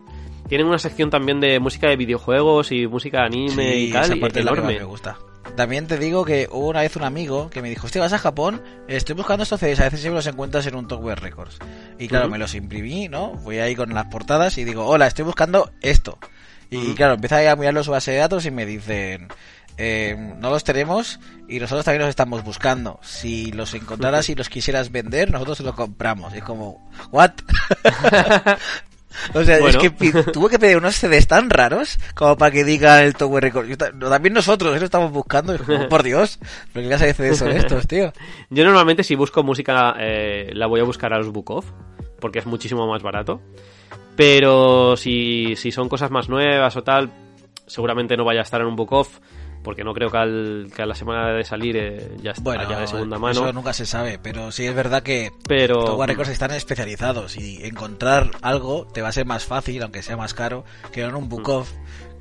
Tienen una sección también de música de videojuegos y música de anime y tal, esa y- es la que me gusta. También te digo que hubo una vez un amigo que me dijo, hostia, vas a Japón, estoy buscando estos CDs, a veces siempre los encuentras en un Tower Records. Y claro, me los imprimí, ¿no? Fui ahí con las portadas y digo, hola, estoy buscando esto. Y claro, ahí a mirar los base de datos y me dicen, eh, no los tenemos y nosotros también los estamos buscando. Si los encontraras y los quisieras vender, nosotros se los compramos. Y es como, ¿what? O sea, es que tuvo que pedir unos CDs tan raros como para que diga el Tower Record. Yo ta- también nosotros, eso estamos buscando. y como, por Dios, ¿pero qué clase de CDs son estos, tío? Yo normalmente si busco música eh, la voy a buscar a los Book Off, porque es muchísimo más barato. Pero si, si son cosas más nuevas o tal, seguramente no vaya a estar en un Book Off, porque no creo que, al- que a la semana de salir eh, ya esté Bueno, ya de segunda eso mano. nunca se sabe, pero sí es verdad que Pero Tower Records están especializados y encontrar algo te va a ser más fácil, aunque sea más caro, que en un Mm.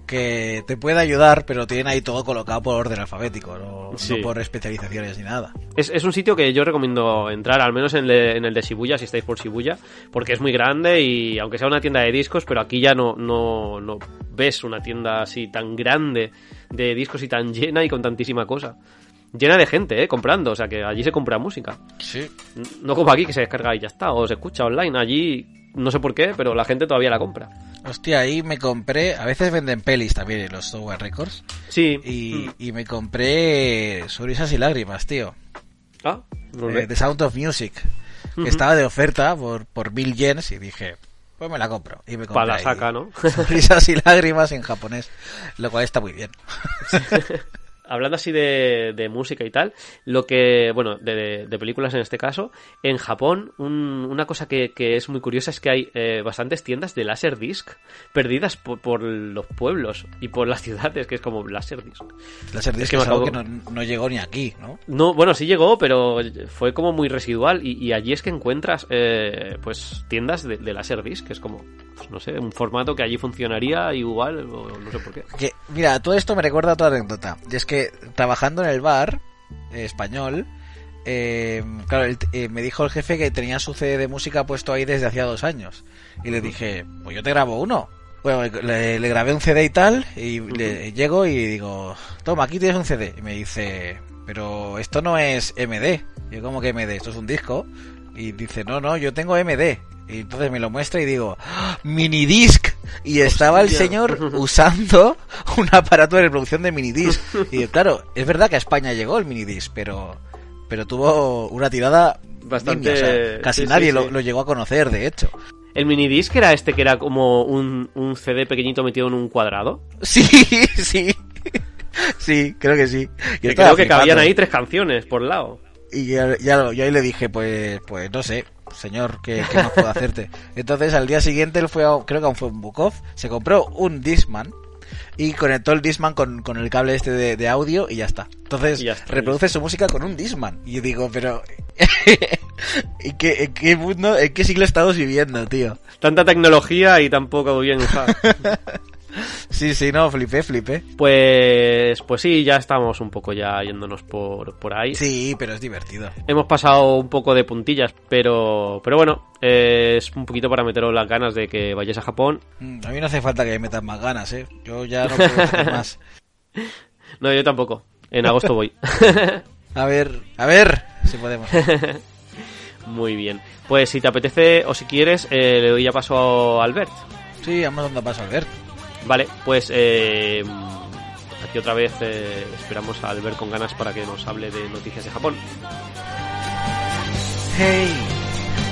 Que te puede ayudar, pero tienen ahí todo colocado por orden alfabético, no, Sí. no por especializaciones ni nada. es, es un sitio que yo recomiendo entrar, al menos en, le- en el de Shibuya, si estáis por Shibuya, porque es muy grande y aunque sea una tienda de discos, pero aquí ya no, no, no ves una tienda así tan grande de discos y tan llena y con tantísima cosa. Llena de gente, ¿eh? Comprando, o sea que allí se compra música. Sí. No como aquí que se descarga y ya está, o se escucha online. Allí no sé por qué, pero la gente todavía la compra. Hostia, ahí me compré, a veces venden pelis también en los Tower Records, Sí. y, Mm. y me compré Sonrisas y Lágrimas, tío. Ah, no eh. The Sound of Music, que estaba de oferta por, por mil yens y dije, pues me la compro. Y me compré Pa' la ahí saca, ¿no? Sonrisas y Lágrimas en japonés, lo cual está muy bien. Hablando así de, de música y tal, lo que, bueno, de, de películas en este caso, en Japón, un- una cosa que, que es muy curiosa es que hay eh, bastantes tiendas de Laserdisc perdidas por, por los pueblos y por las ciudades, que es como Laserdisc. Laserdisc Es que es, algo que no, no llegó ni aquí, ¿no? No, bueno, sí llegó, pero fue como muy residual y, y allí es que encuentras eh, pues tiendas de, de Laserdisc, que es como, pues, no sé, un formato que allí funcionaría igual, o no sé por qué. Que, mira, todo esto me recuerda a otra anécdota. Y es que trabajando en el bar eh, español, eh, claro, el- eh, me dijo el jefe que tenía su CD de música puesto ahí desde hacía dos años. Y le dije, pues yo te grabo uno. Bueno, le, le grabé un CD y tal, y le, llego y digo, toma, aquí tienes un CD. Y me dice, pero esto no es MD. Y yo, ¿cómo que MD? Esto es un disco. Y dice, no, no, yo tengo MD. Y entonces me lo muestra y digo, ¡Ah! minidisc. Y estaba el señor usando un aparato de reproducción de minidisc. Y claro, es verdad que a España llegó el minidisc, pero, pero tuvo una tirada Bastante- nimia, o sea, casi sí, nadie sí. Lo, lo llegó a conocer, de hecho. El minidisc era este que era como un, un CD pequeñito metido en un cuadrado. Sí, sí. Sí, creo que sí. Yo Que creo que cabían ahí tres canciones por lado. Y ya, ya yo ahí le dije, pues, pues no sé, señor, ¿qué, qué más puedo hacerte? Entonces al día siguiente él fue a, creo que aún fue un Bukov, se compró un Discman y conectó el Discman con, con el cable este de, de audio y ya está. Entonces Y ya está, reproduce su música con un Discman. Y yo digo, pero... ¿En qué, en qué mundo, en qué siglo estamos viviendo, tío? Tanta tecnología y tampoco bien usada. Sí, sí, no, flipé, flipé. Pues, pues sí, ya estamos un poco ya yéndonos por, por ahí. Sí, pero es divertido. Hemos pasado un poco de puntillas, pero, pero bueno, eh, es un poquito para meteros las ganas de que vayáis a Japón. Mm, A mí no hace falta que me metan más ganas, ¿eh? Yo ya no puedo hacer más. No, yo tampoco. En agosto voy. A ver, a ver si podemos. Muy bien. Pues si te apetece o si quieres, eh, le doy ya paso a Albert. Sí, vamos dando paso, Albert. Vale, pues eh, aquí otra vez eh, esperamos a Albert con ganas para que nos hable de noticias de Japón. Hey,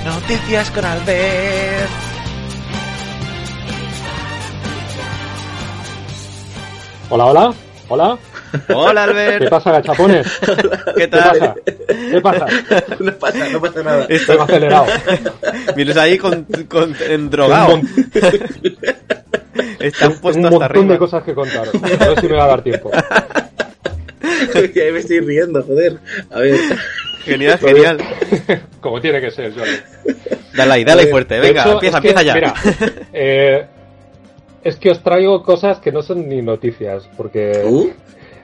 noticias con Albert. Hola, hola, hola. Hola ¿Qué Albert, pasa, gachapones? ¿qué ¿Qué tal? pasa? ¿Qué pasa? No pasa, no pasa nada. Estoy acelerado. Vienes ahí con, con endrogado. Un, Están un puestos hasta montón arriba. de cosas que contaros. A ver si me va a dar tiempo. Ya me estoy riendo, joder. A ver. Genial, genial. Como tiene que ser, Jordi. Dale ahí, dale ahí fuerte. Venga, hecho, empieza, es que, empieza ya. Mira, eh, es que os traigo cosas que no son ni noticias, porque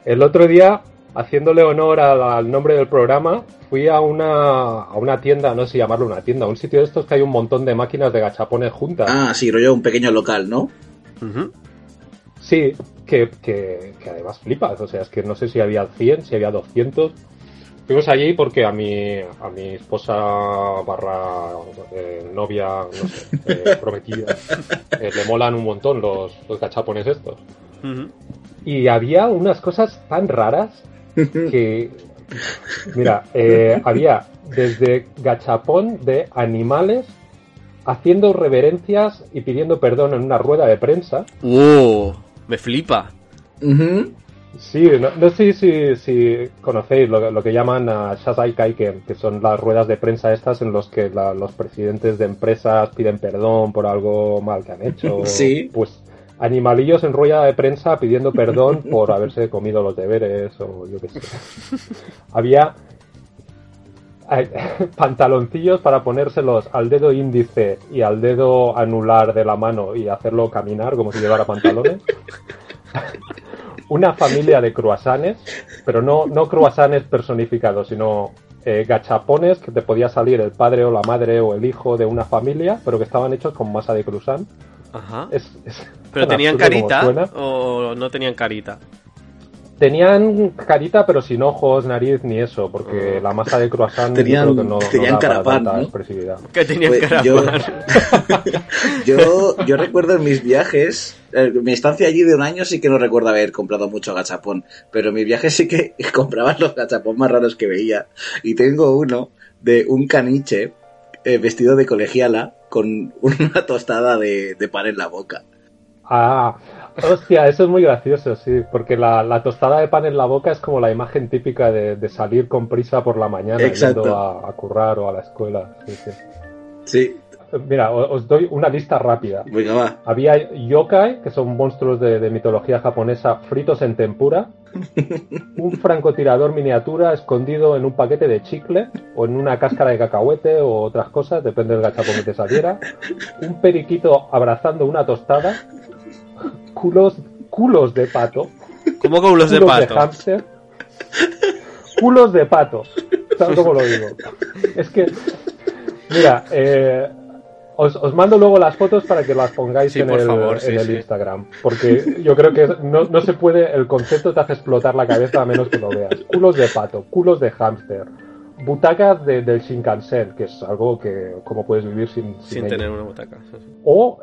el otro día, haciéndole honor al, al nombre del programa, fui a una, a una tienda, no sé si llamarlo una tienda, un sitio de estos que hay un montón de máquinas de gachapones juntas. Ah, sí, rollo un pequeño local, ¿no? Sí, que, que, que además flipas. O sea, es que no sé si había 100, si había 200. Fuimos allí porque a mi, a mi esposa barra eh, novia, no sé, eh, prometida, eh, le molan un montón los, los gachapones estos. Y había unas cosas tan raras que... Mira, había desde gachapón de animales haciendo reverencias y pidiendo perdón en una rueda de prensa. ¡Uh! Me flipa. Sí, no, no sé si, si conocéis lo, lo que llaman a Shazai Kaiken, que son las ruedas de prensa estas en los que la- los presidentes de empresas piden perdón por algo mal que han hecho. Sí. Pues animalillos en rueda de prensa pidiendo perdón por haberse comido los deberes o yo qué sé. Había pantaloncillos para ponérselos al dedo índice y al dedo anular de la mano y hacerlo caminar como si llevara pantalones. Una familia de croissants, pero no, no croissants personificados, sino eh, gachapones que te podía salir el padre o la madre o el hijo de una familia, pero que estaban hechos con masa de croissant. Ajá. Es- es ¿Pero tenían carita o no tenían carita? Tenían carita, pero sin ojos, nariz ni eso, porque la masa de croissant Tenían- creo que no, tenían carapán, tanta ¿no? expresividad. Que tenían Pues. Yo, yo recuerdo en mis viajes, eh, mi estancia allí de un año sí que no recuerdo haber comprado mucho gachapón, pero en mis viajes sí que compraba los gachapón más raros que veía. Y tengo uno de un caniche eh, vestido de colegiala con una tostada de, de pan en la boca. Ah, hostia, eso es muy gracioso, sí, porque la, la tostada de pan en la boca es como la imagen típica de, de salir con prisa por la mañana Exacto. yendo a, a currar o a la escuela. sí, sí. Sí, Mira, os doy una lista rápida. venga va. Había yokai, que son monstruos de, de mitología japonesa fritos en tempura, un francotirador miniatura escondido en un paquete de chicle o en una cáscara de cacahuete o otras cosas, depende del gachapón que te saliera, un periquito abrazando una tostada, culos, culos de pato, ¿Cómo con los de culos de pato? hámster, culos de pato, ¿sabes cómo lo digo? Es que, mira, eh, os, os mando luego las fotos para que las pongáis Sí, en, por el, favor, sí, en el sí. Instagram, porque yo creo que no, no se puede, el concepto te hace explotar la cabeza a menos que lo veas. Culos de pato, culos de hámster, butacas de- del Shinkansen, que es algo que, como puedes vivir sin, sin, Sin ello. tener una butaca. O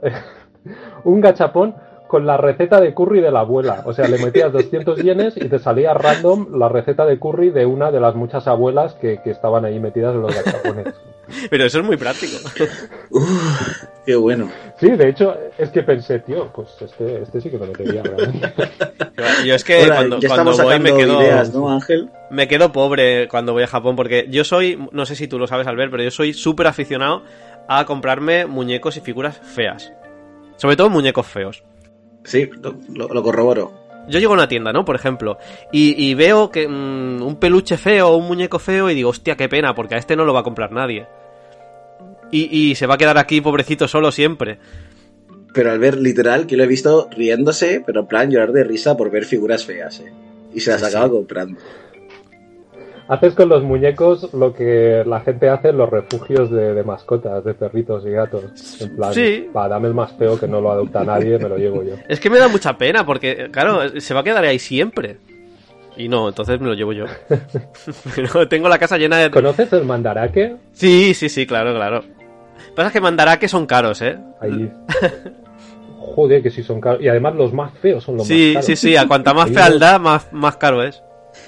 un gachapón con la receta de curry de la abuela. O sea, le metías 200 yenes y te salía random la receta de curry de una de las muchas abuelas que, que estaban ahí metidas en los gachapones. Pero eso es muy práctico. Uf, qué bueno. Sí, de hecho, es que pensé, tío, pues este, este sí que lo metería realmente. Yo es que Hola, cuando, voy me quedo, ideas, ¿no, Ángel? me quedo pobre cuando voy a Japón porque yo soy, no sé si tú lo sabes al ver, pero yo soy súper aficionado a comprarme muñecos y figuras feas. Sobre todo muñecos feos. Sí, lo, corroboro. Yo llego a una tienda, ¿no? Por ejemplo, y, y veo que mm, un peluche feo o un muñeco feo y digo, hostia, qué pena, porque a este no lo va a comprar nadie. Y, y se va a quedar aquí pobrecito solo siempre. Pero al ver literal, que lo he visto riéndose, pero en plan llorar de risa por ver figuras feas, ¿eh? Y se las Sí, acaba sí. comprando. Haces con los muñecos lo que la gente hace en los refugios de, de mascotas, de perritos y gatos. En plan, Sí. va, dame el más feo que no lo adopta nadie, me lo llevo yo. Es que me da mucha pena porque, claro, se va a quedar ahí siempre. Y no, entonces me lo llevo yo. Pero tengo la casa llena de... ¿Conoces el mandarake? Sí, sí, sí, claro, claro. Pasa que mandarake son caros, ¿eh? Ahí. Joder, que sí son caros. Y además los más feos son los Sí, más caros. sí, sí, a cuanta más fealdad, más, más caro es.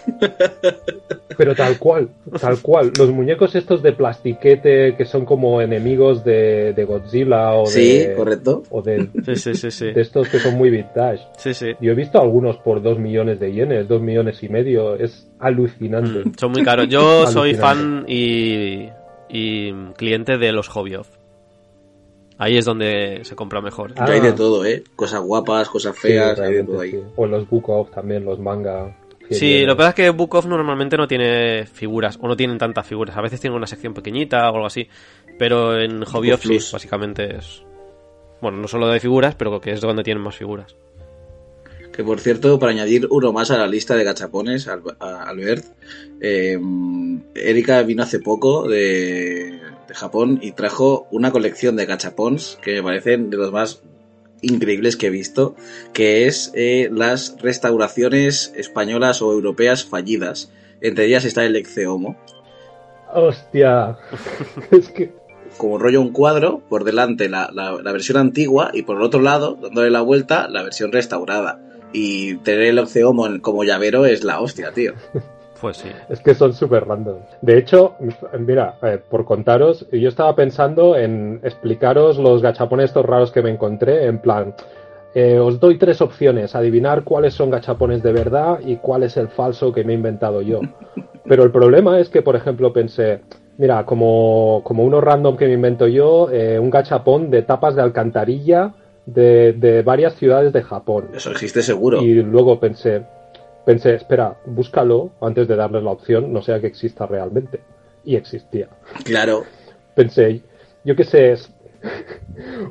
Pero tal cual, tal cual. Los muñecos estos de plastiquete que son como enemigos de, de Godzilla o Sí, de... correcto. O de, Sí, sí, sí, sí. de estos que son muy vintage. Sí, sí. Yo he visto algunos por dos millones de yenes, dos millones y medio. Es alucinante. Mm, Son muy caros. Yo soy fan y, y cliente de los Hobby Off. Ahí es donde se compra mejor. Ah. Hay de todo, ¿eh? Cosas guapas, cosas feas, Sí, hay de realmente todo ahí. sí. O los book off también, los manga. Sí, lo que pasa es que Book Off normalmente no tiene figuras, o no tienen tantas figuras. A veces tienen una sección pequeñita o algo así. Pero en Hobby Book sí, básicamente es. Bueno, no solo de figuras, pero que es donde tienen más figuras. Que por cierto, para añadir uno más a la lista de gachapones, Albert, eh, Erika vino hace poco de, de Japón y trajo una colección de gachapons que me parecen de los más increíbles que he visto, que es eh, las restauraciones españolas o europeas fallidas. Entre ellas está el Exeomo, Hostia. es que. como rollo un cuadro, por delante la, la- la versión antigua y por el otro lado, dándole la vuelta, la versión restaurada. Y tener el Oceomo en- como llavero es la hostia, tío. Pues sí. Es que son súper random. De hecho, mira, eh, por contaros, yo estaba pensando en explicaros los gachapones estos raros que me encontré, en plan, eh, os doy tres opciones, adivinar cuáles son gachapones de verdad y cuál es el falso que me he inventado yo. Pero el problema es que, por ejemplo, pensé, mira, como, como uno random que me invento yo, eh, un gachapón de tapas de alcantarilla de, de varias ciudades de Japón. Eso existe seguro. Y luego pensé, pensé, espera, búscalo antes de darles la opción, no sea que exista realmente. Y existía. Claro. Pensé, yo qué sé, es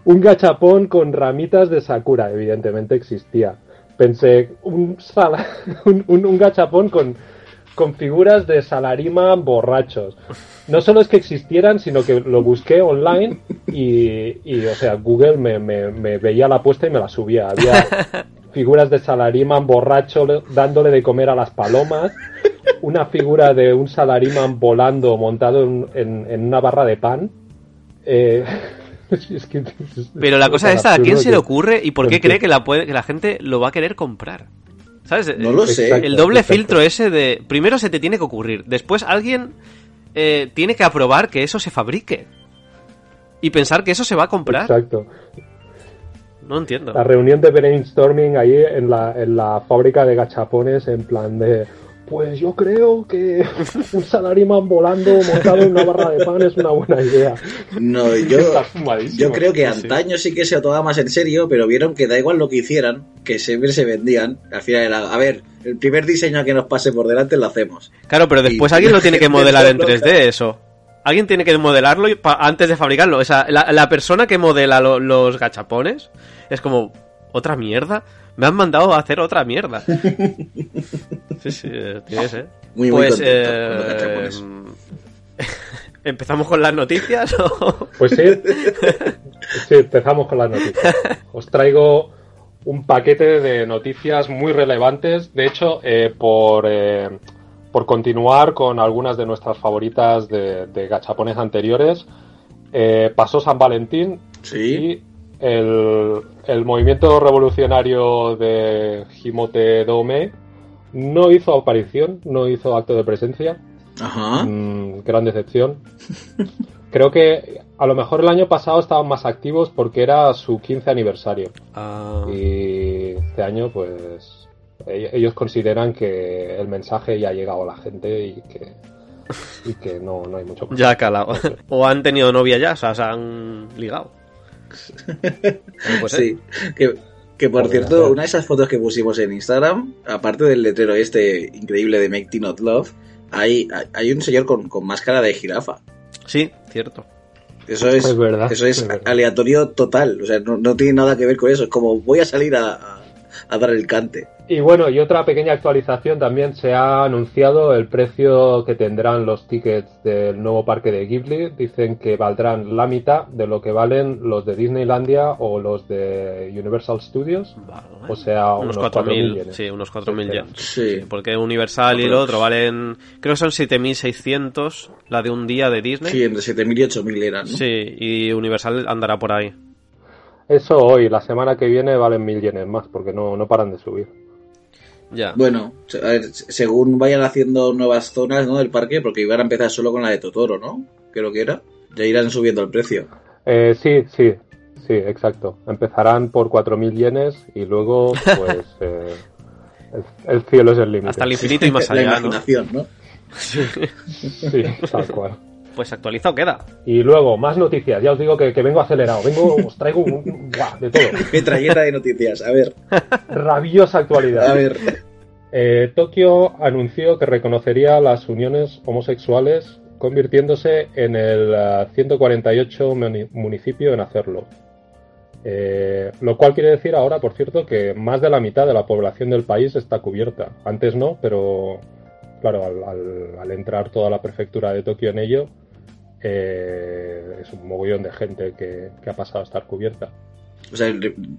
un gachapón con ramitas de Sakura, evidentemente existía. Pensé, un, sala, un, un- un gachapón con, con figuras de Salarima borrachos. No solo es que existieran, sino que lo busqué online y, y, o sea, Google me, me- me veía la apuesta y me la subía. Había figuras de Salariman borracho le- dándole de comer a las palomas, una figura de un Salariman volando montado en, en- en una barra de pan. Eh, es que- Pero la es cosa tan esta, ¿a quién se le ocurre y por qué cree que la, puede, que la gente lo va a querer comprar? ¿Sabes? No lo sé. El doble exacto. filtro ese de... Primero se te tiene que ocurrir, después alguien eh, tiene que aprobar que eso se fabrique. Y pensar que eso se va a comprar. Exacto. No entiendo. La reunión de brainstorming ahí en la, en la fábrica de gachapones en plan de pues yo creo que un Salariman volando montado en una barra de pan es una buena idea. No, yo, yo creo que antaño sí que se tomaba más en serio, pero vieron que da igual lo que hicieran, que siempre se vendían. Al final era, a ver, el primer diseño que nos pase por delante lo hacemos. Claro, pero después Y- alguien lo tiene que modelar en loca. 3D, eso. Alguien tiene que modelarlo y pa- antes de fabricarlo. O sea, la, la persona que modela lo- los gachapones es como, ¿otra mierda? Me han mandado a hacer otra mierda. Sí, sí, eh, tiene que ser. Muy, Pues, eh. ¿Empezamos con las noticias o...? Pues sí, sí, empezamos con las noticias. Os traigo un paquete de noticias muy relevantes. De hecho, eh, por, eh, por continuar con algunas de nuestras favoritas de, de gachapones anteriores, eh, pasó San Valentín Sí. y el, el movimiento revolucionario de Himote Dome no hizo aparición, no hizo acto de presencia. Ajá. Mm, gran decepción. Creo que a lo mejor el año pasado estaban más activos porque era su 15 aniversario. Ah, Y este año, pues, ellos consideran que el mensaje ya ha llegado a la gente y que, y que no, no hay mucho más. ya ha calado. o han tenido novia ya, o sea, se han ligado. Pues, sí. Que, que por Podría cierto, ser. una de esas fotos que pusimos en Instagram, aparte del letrero este increíble de Make Teen Not Love, hay, hay- hay un señor con, con máscara de jirafa. Sí, cierto. Eso es, Es verdad, eso es es verdad. aleatorio total. O sea, no, no tiene nada que ver con eso. Es como voy a salir a, a- a dar el cante. Y bueno, y otra pequeña actualización también se ha anunciado el precio que tendrán los tickets del nuevo parque de Ghibli. Dicen que valdrán la mitad de lo que valen los de Disneylandia o los de Universal Studios. Vale. O sea, unos unos 4.000, 4.000 yenes. sí, unos 4.000 Sí, yenes. Sí. Porque Universal y el otro valen, creo que son 7.600 la de un día de Disney. Sí, entre 7.000 y 8.000 eran. ¿no? Sí, y Universal andará por ahí. Eso hoy, la semana que viene valen mil yenes más porque no, no paran de subir. Ya. Bueno, según vayan haciendo nuevas zonas ¿no? del parque, porque iban a empezar solo con la de Totoro, ¿no? Creo que era. Ya irán subiendo el precio. Eh, sí, sí, sí, exacto. Empezarán por 4.000 yenes y luego, pues, eh, el, el cielo es el límite. Hasta el infinito y más la allá, ¿no? imaginación, ¿no? Sí, tal cual. Pues actualizado queda. Y luego, más noticias. Ya os digo que, que vengo acelerado. Vengo, os traigo un, buah, de todo. Metralleta de noticias. A ver, Rabiosa actualidad. a ver. Eh, Tokio anunció que reconocería las uniones homosexuales, convirtiéndose en el ah, 148 muni- municipio en hacerlo. Eh, lo cual quiere decir ahora, por cierto, que más de la mitad de la población del país está cubierta. Antes no, pero claro, al, al- al entrar toda la prefectura de Tokio en ello, eh, es un mogollón de gente que, que ha pasado a estar cubierta. O sea,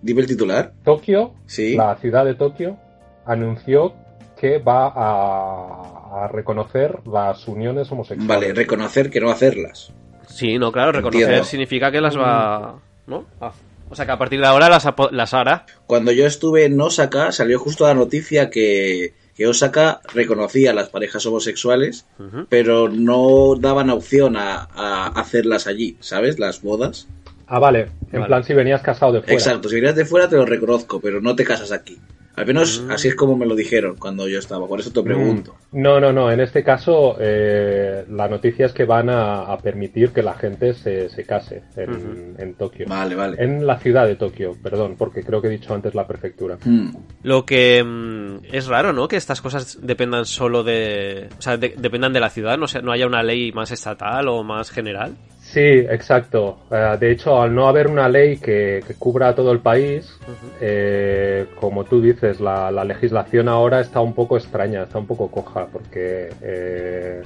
dime el titular. Tokio Sí. la ciudad de Tokio anunció que va a, a reconocer las uniones homosexuales. Vale, reconocer que no hacerlas. Sí, no, claro, reconocer Entiendo. significa que las va... ¿No? Ah, O sea, que a partir de ahora las, las hará. Cuando yo estuve en Osaka, salió justo la noticia que, que Osaka reconocía a las parejas homosexuales, pero no daban opción a, a hacerlas allí, ¿sabes? Las bodas. Ah, vale. En Vale. plan, si venías casado de fuera. Exacto, si vienes de fuera te lo reconozco, pero no te casas aquí. Al menos Mm. así es como me lo dijeron cuando yo estaba, por eso te pregunto. No, no, no. En este caso, eh, la noticia es que van a, a permitir que la gente se, se case en, Tokio. Vale, vale. En la ciudad de Tokio, perdón, porque creo que he dicho antes la prefectura. Hmm. Lo que mm, es raro, ¿no? Que estas cosas dependan solo de... O sea, de- dependan de la ciudad, no, sea, no haya una ley más estatal o más general. Sí, exacto. Eh, de hecho, al no haber una ley que, que cubra a todo el país, eh, como tú dices, la, la legislación ahora está un poco extraña, está un poco coja, porque eh,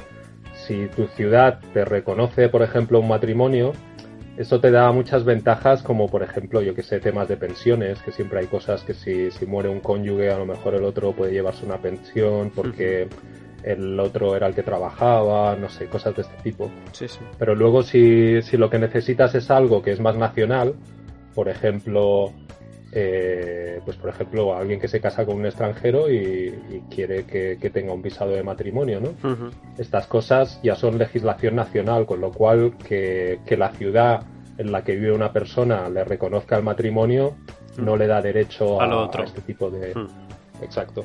si tu ciudad te reconoce, por ejemplo, un matrimonio, eso te da muchas ventajas, como por ejemplo, yo que sé, temas de pensiones, que siempre hay cosas que si, si muere un cónyuge, a lo mejor el otro puede llevarse una pensión porque el otro era el que trabajaba, no sé, cosas de este tipo. Sí, sí. Pero luego si, si lo que necesitas es algo que es más nacional, por ejemplo, eh, pues por ejemplo, alguien que se casa con un extranjero y, y quiere que, que tenga un visado de matrimonio, ¿no? Estas cosas ya son legislación nacional, con lo cual que, que la ciudad en la que vive una persona le reconozca el matrimonio no le da derecho A a, lo otro. a este tipo de... Hmm. Exacto.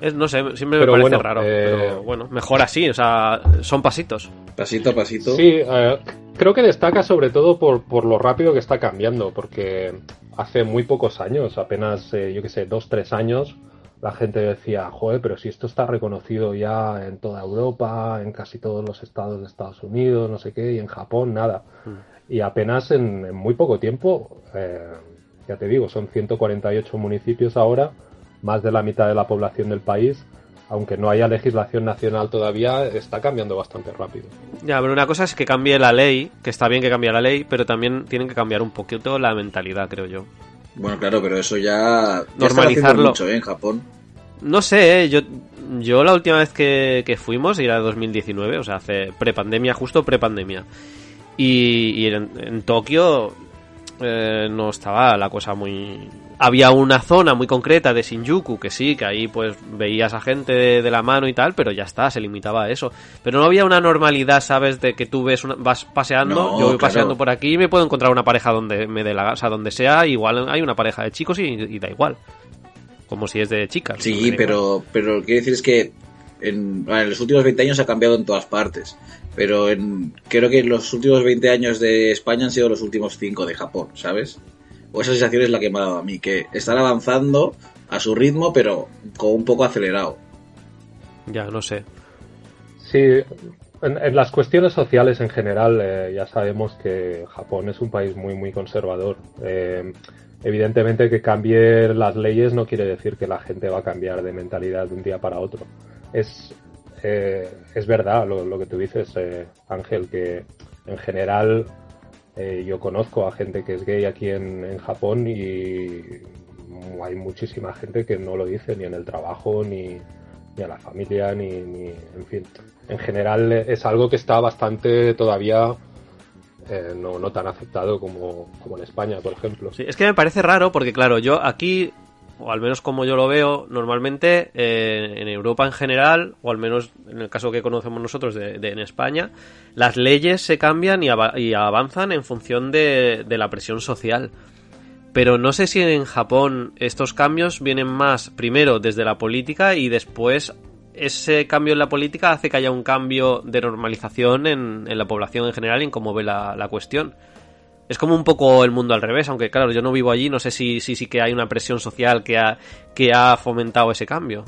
Es- no sé, siempre me parece bueno, raro. eh, Pero bueno, mejor así, o sea, son pasitos. Pasito a pasito. Sí, eh, creo que destaca sobre todo por, por lo rápido que está cambiando, porque hace muy pocos años, apenas, eh, yo qué sé, dos, tres años, la gente decía, joder, pero si esto está reconocido ya en toda Europa, en casi todos los estados de Estados Unidos, no sé qué, y en Japón, nada. Y apenas en, en muy poco tiempo, eh, ya te digo, son 148 municipios ahora, más de la mitad de la población del país, aunque no haya legislación nacional todavía, está cambiando bastante rápido. Ya, pero una cosa es que cambie la ley, que está bien que cambie la ley, pero también tienen que cambiar un poquito la mentalidad, creo yo. Bueno, claro, pero eso ya, Normalizarlo. mucho ¿eh? en Japón. No sé, ¿eh? yo, yo la última vez que, que fuimos, era 2019, o sea, hace prepandemia, justo prepandemia. Y, y en, en Tokio eh, no estaba la cosa muy... Había una zona muy concreta de Shinjuku, que sí, que ahí pues veías a gente de, de la mano y tal, pero ya está, se limitaba a eso. Pero no había una normalidad, ¿sabes? De que tú ves una- vas paseando, No, yo voy claro. paseando por aquí y me puedo encontrar una pareja donde me dé la... O sea, donde sea, igual hay una pareja de chicos y, y da igual. Como si es de chicas. Sí, pero, pero lo que quiero decir es que en, bueno, en los últimos 20 años ha cambiado en todas partes. Pero en, creo que los últimos 20 años de España han sido los últimos 5 de Japón, ¿sabes? O esa sensación es la que me ha dado a mí, que están avanzando a su ritmo, pero como un poco acelerado. Ya, no sé. Sí, en, en las cuestiones sociales en general eh, ya sabemos que Japón es un país muy muy conservador. Eh, evidentemente que cambie las leyes no quiere decir que la gente va a cambiar de mentalidad de un día para otro. Es eh, es verdad lo, lo que tú dices, eh, Ángel, que en general eh, yo conozco a gente que es gay aquí en, en Japón y hay muchísima gente que no lo dice ni en el trabajo ni, ni a la familia, ni, ni, en fin. En general es algo que está bastante todavía eh, no, no tan aceptado como, como en España, por ejemplo. Sí, es que me parece raro porque, claro, yo aquí, o al menos como yo lo veo, normalmente eh, en Europa en general, o al menos en el caso que conocemos nosotros de, de- en España, las leyes se cambian y, ava- y avanzan en función de, la presión social. Pero no sé si en Japón estos cambios vienen más primero desde la política y después ese cambio en la política hace que haya un cambio de normalización en, la población en general y en cómo ve la cuestión. Es como un poco el mundo al revés, aunque claro, yo no vivo allí, no sé si sí si, que hay una presión social que ha, que ha fomentado ese cambio.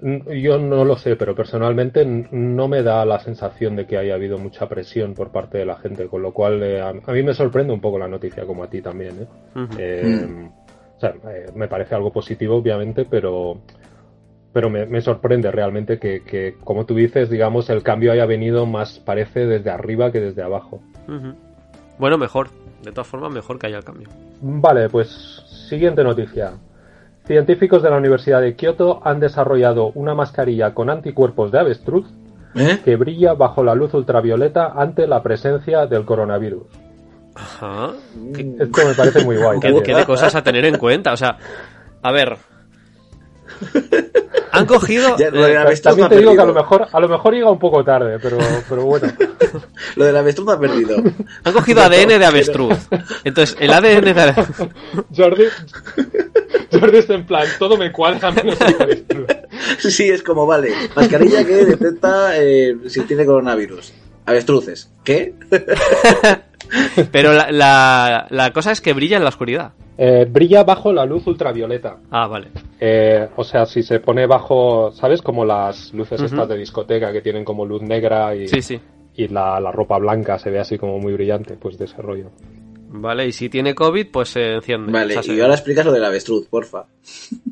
Mm, Yo no lo sé, pero personalmente no me da la sensación de que haya habido mucha presión por parte de la gente, con lo cual eh, a, mí me sorprende un poco la noticia, como a ti también. ¿eh? Eh, o sea, eh, me parece algo positivo, obviamente, pero, pero me, me sorprende realmente que, que, como tú dices, digamos, el cambio haya venido más, parece, desde arriba que desde abajo. Bueno, mejor. De todas formas, mejor que haya el cambio. Vale, pues siguiente noticia. Científicos de la Universidad de Kioto han desarrollado una mascarilla con anticuerpos de avestruz ¿Eh? que brilla bajo la luz ultravioleta ante la presencia del coronavirus. Ajá. Esto me parece muy guay. ¿Qué, qué de cosas a tener en cuenta? O sea, a ver. Han cogido... Ya, lo de la eh, avestruz También ha te digo que a lo mejor, a lo mejor llega un poco tarde, pero, pero bueno. Lo de la avestruz ha perdido. han cogido ADN de avestruz. Entonces, el ADN de avestruz... Jordi, Jordi es en plan, todo me cuadra menos el avestruz. Sí, es como, vale, mascarilla que detecta eh, si tiene coronavirus. Avestruces. ¿Qué? Pero la, la, la cosa es que brilla en la oscuridad. Eh, brilla bajo la luz ultravioleta. Ah, vale. Eh, o sea, si se pone bajo, ¿sabes? Como las luces estas de discoteca que tienen como luz negra y, Sí, sí. y la, la ropa blanca se ve así como muy brillante, pues de ese rollo. Vale, y si tiene COVID, pues se enciende. Vale, O sea, y se- ahora explicas lo del avestruz, porfa.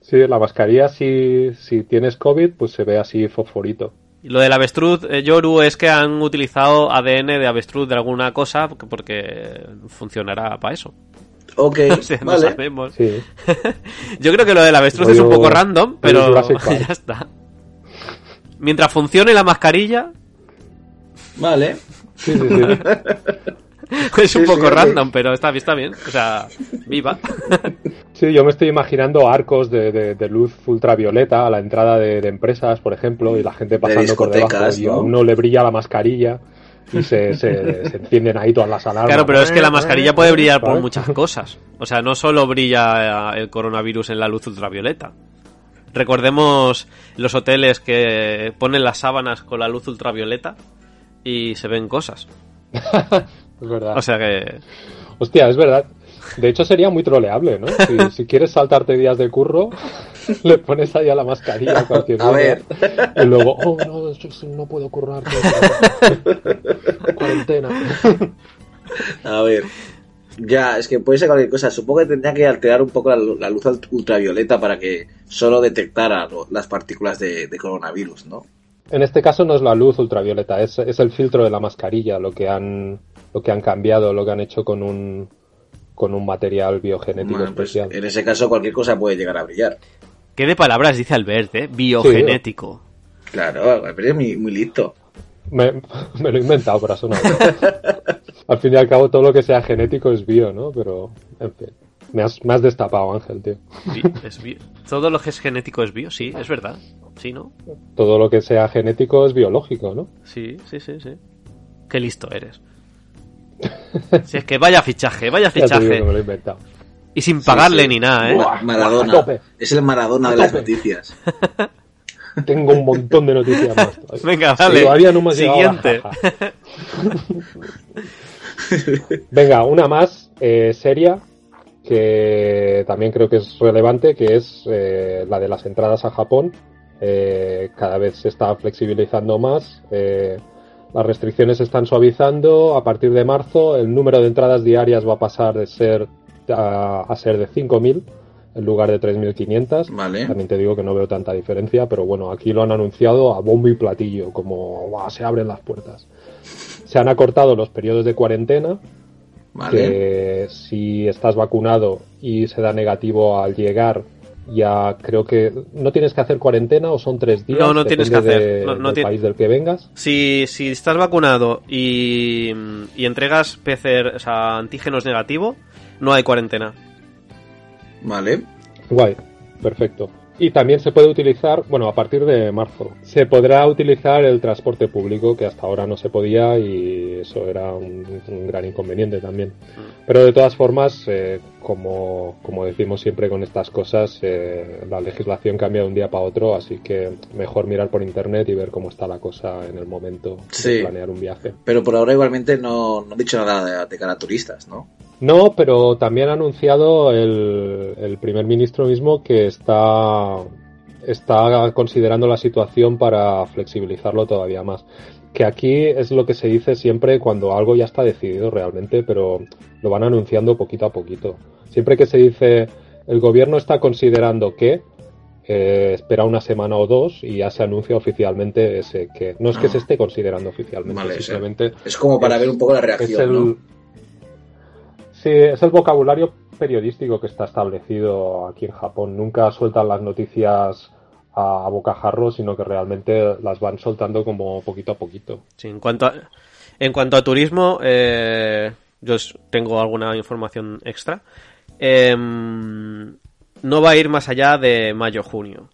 Sí, la mascarilla si, si tienes COVID, pues se ve así fosforito. Y Lo del avestruz, eh, Yoru, es que han utilizado ADN de avestruz de alguna cosa porque- porque funcionará para eso. Ok, O sea, no vale. sabemos. Sí. Yo creo que lo del avestruz es un poco random, pero ya está. Mientras funcione la mascarilla, Vale. Sí, sí, sí. es un Sí, poco random, pero está, está bien. O sea, viva. Sí, yo me estoy imaginando arcos de, de- de luz ultravioleta a la entrada de, de empresas, por ejemplo, y la gente pasando por debajo discotecas, y a ¿no? uno le brilla la mascarilla y se, se, se encienden ahí todas las alarmas. Claro, pero es que la mascarilla puede brillar por muchas cosas. O sea, no solo brilla eh, el coronavirus en la luz ultravioleta. Recordemos los hoteles que ponen las sábanas con la luz ultravioleta y se ven cosas. Es verdad. O sea que... Hostia, es verdad. De hecho sería muy troleable, ¿no? Si, si quieres saltarte días de curro, le pones ahí a la mascarilla a cualquier A ver. Y luego, oh, no, no puedo currar. Cuarentena. A ver. Ya, es que puede ser cualquier cosa. Supongo que tendría que alterar un poco la, lu- la luz ult- ultravioleta para que solo detectara lo- las partículas de, de coronavirus, ¿no? En este caso no es la luz ultravioleta, es, es el filtro de la mascarilla lo que han lo que han cambiado, lo que han hecho con un con un material biogenético Bueno, pues, especial. en ese caso cualquier cosa puede llegar a brillar. ¿Qué de palabras dice Albert, eh? Biogenético. Claro, pero es muy, muy listo. Me, me lo he inventado para sonar. Al fin y al cabo todo lo que sea genético es bio, ¿no? Pero, en fin. Me has, me has destapado, Ángel, tío. Bi- es bio. Todo lo que es genético es bio, sí, es verdad. Sí, ¿no? Todo lo que sea genético es biológico, ¿no? Sí, sí, sí, sí. Qué listo eres. Si es que vaya fichaje, vaya fichaje. que me lo he inventado. Y sin pagarle sí. ni nada, ¿eh? Maradona. Es el Maradona de las noticias. Tengo un montón de noticias más. todavía. Venga, vale. Todavía no hemos Siguiente. Venga, una más eh, seria que también creo que es relevante, que es eh, la de las entradas a Japón. Eh, cada vez se está flexibilizando más. eh, las restricciones se están suavizando. A partir de marzo, el número de entradas diarias va a pasar de ser a, a ser de 5.000 en lugar de 3.500. Vale. También te digo que no veo tanta diferencia, pero bueno, aquí lo han anunciado a bombo y platillo, como "Buah, se abren las puertas. Se han acortado los periodos de cuarentena, Vale. que si estás vacunado y se da negativo al llegar, ya creo que no tienes que hacer cuarentena o son tres días. No, no tienes que hacer. de- No- no del ti- país del que vengas. Si, si estás vacunado y, y entregas PCR, o sea, antígenos negativo, no hay cuarentena. Vale. Guay, perfecto. Y también se puede utilizar, bueno, a partir de marzo, se podrá utilizar el transporte público, que hasta ahora no se podía y eso era un, un gran inconveniente también. Pero de todas formas, eh, como, como decimos siempre con estas cosas, eh, la legislación cambia de un día para otro, así que mejor mirar por internet y ver cómo está la cosa en el momento Sí. de planear un viaje. Pero por ahora igualmente no, no he dicho nada de, de cara a turistas, ¿no? No, pero también ha anunciado el, el primer ministro mismo que está, está considerando la situación para flexibilizarlo todavía más. Que aquí es lo que se dice siempre cuando algo ya está decidido realmente, pero lo van anunciando poquito a poquito. Siempre que se dice el gobierno está considerando que, eh, espera una semana o dos y ya se anuncia oficialmente ese que. No es que Ah. se esté considerando oficialmente, Vale, simplemente Es como para Es- ver un poco la es reacción, el, ¿no? Sí, es el vocabulario periodístico que está establecido aquí en Japón. Nunca sueltan las noticias a, bocajarro, sino que realmente las van soltando como poquito a poquito. Sí, en cuanto a, en cuanto a turismo, eh, yo tengo alguna información extra. Em, no va a ir más allá de mayo-junio.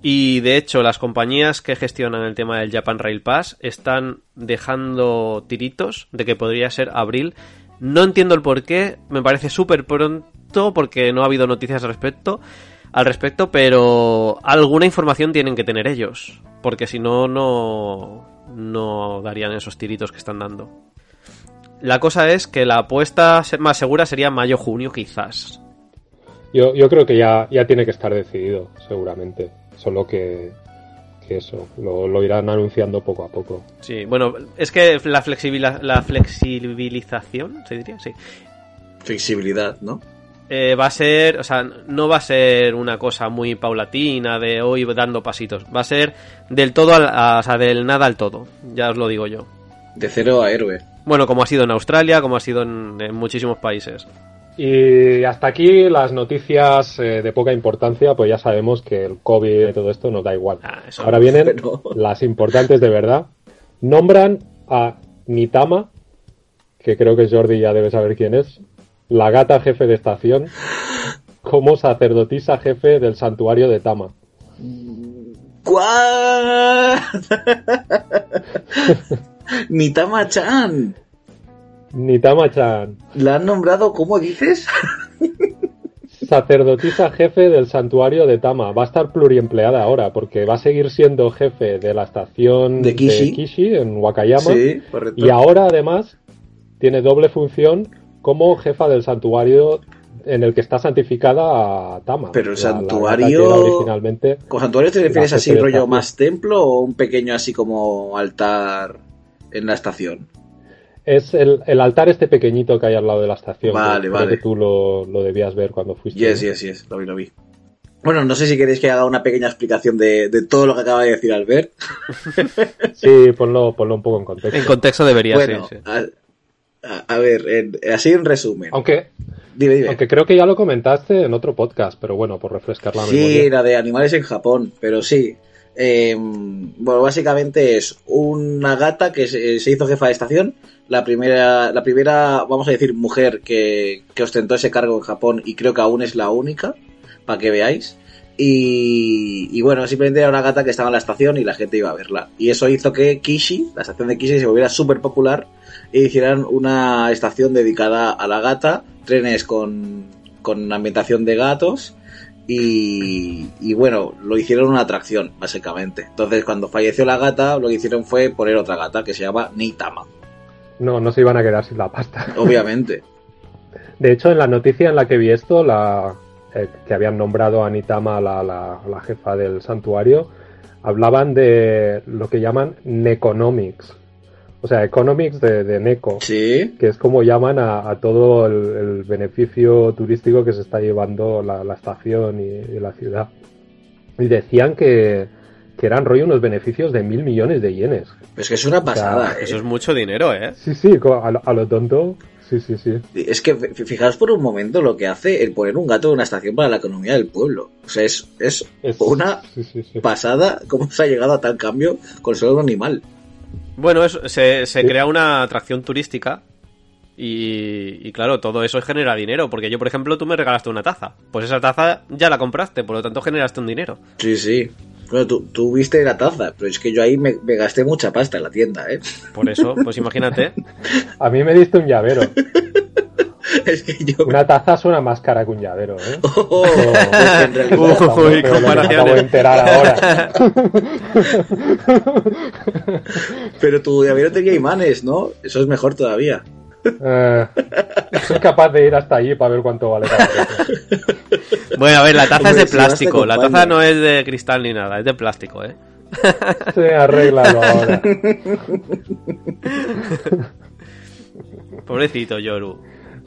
Y de hecho, las compañías que gestionan el tema del Japan Rail Pass están dejando tiritos de que podría ser abril. No entiendo el por qué, me parece súper pronto porque no ha habido noticias al respecto, al respecto, pero alguna información tienen que tener ellos, porque si no, no, no darían esos tiritos que están dando. La cosa es que la apuesta más segura sería mayo-junio quizás. Yo, yo creo que ya, ya tiene que estar decidido, seguramente. Solo que, que eso, lo, lo irán anunciando poco a poco. Sí, bueno, es que la, flexibila- la flexibilización, se diría, sí. Flexibilidad, ¿no? Eh, va a ser, o sea, no va a ser una cosa muy paulatina de hoy dando pasitos. Va a ser del todo, al, a- o sea, del nada al todo. Ya os lo digo yo. De cero a héroe. Bueno, como ha sido en Australia, como ha sido en, en muchísimos países. Y hasta aquí las noticias eh, de poca importancia, pues ya sabemos que el COVID y todo esto nos da igual. Ah, Ahora vienen Pero- las importantes de verdad. Nombran a Nitama, que creo que Jordi ya debe saber quién es, la gata jefe de estación, como sacerdotisa jefe del santuario de Tama. Nitama-chan. Nitama-chan, ¿La han nombrado, cómo dices? sacerdotisa jefe del santuario de Tama. Va a estar pluriempleada ahora, porque va a seguir siendo jefe de la estación De Kishi. en Wakayama. Sí, correcto. Y ahora además tiene doble función como jefa del santuario en el que está santificada a Tama. Pero el La- santuario- originalmente ¿Con santuario te refieres así, rollo más templo o un pequeño así como altar en la estación? es el, el altar este pequeñito que hay al lado de la estación. que Vale, creo vale. que tú lo, lo debías ver cuando fuiste. Yes, yes, yes, lo vi, lo vi. Bueno, no sé si queréis que haga una pequeña explicación de, de todo lo que acaba de decir Albert. Sí, ponlo, ponlo un poco en contexto. En contexto debería bueno, ser. sí. A, ver, en- así en resumen. Aunque, Dime, dime. aunque creo que ya lo comentaste en otro podcast, pero bueno, por refrescar la Sí, memoria. la de animales en Japón, pero sí. Eh, bueno, básicamente es una gata que se, se hizo jefa de estación. La primera, la primera, vamos a decir, mujer que, que ostentó ese cargo en Japón y creo que aún es la única, para que veáis. Y, y bueno, simplemente era una gata que estaba en la estación y la gente iba a verla. Y eso hizo que Kishi, la estación de Kishi, se volviera súper popular e hicieran una estación dedicada a la gata, trenes con, con ambientación de gatos y, y bueno, lo hicieron una atracción, básicamente. Entonces, cuando falleció la gata, lo que hicieron fue poner otra gata que se llama Nitama, No, no se iban a quedar sin la pasta. obviamente. De hecho, en la noticia en la que vi esto, la, eh, que habían nombrado a Nitama la, la, la jefa del santuario, hablaban de lo que llaman Neconomics. O sea, economics de, de Neco, Sí, que es como llaman a, a todo el, el beneficio turístico que se está llevando la, la estación y, y la ciudad. Y decían que, que eran rollo unos beneficios de mil millones de yenes. es que es una pasada. ¿eh? Eso es mucho dinero, ¿eh? Sí, sí, a lo, a lo tonto. Sí, sí, sí. Es que fijaos por un momento lo que hace el poner un gato en una estación para la economía del pueblo. O sea, es, es Es- una sí, sí, sí. pasada cómo se ha llegado a tal cambio con solo un animal. Bueno, se, se Sí. crea una atracción turística y, y claro, todo eso genera dinero. Porque yo, por ejemplo, tú me regalaste una taza. Pues esa taza ya la compraste, por lo tanto generaste un dinero. Sí, sí. Bueno, tú, tú viste la taza, pero es que yo ahí me, me gasté mucha pasta en la tienda, ¿eh? Por eso, pues imagínate. A mí me diste un llavero. es que yo... Una taza suena más cara que un llavero, ¿eh? Oh, Pero lo que me comparaciones. de enterar ahora. Pero tu llavero tenía imanes, ¿no? Eso es mejor todavía. Eh, soy capaz de ir hasta allí para ver cuánto vale cada. Bueno, a ver, la taza Hombre, es de si plástico. La taza no es de cristal ni nada, es de plástico, ¿eh? Sí, arréglalo ahora. Pobrecito Yoru.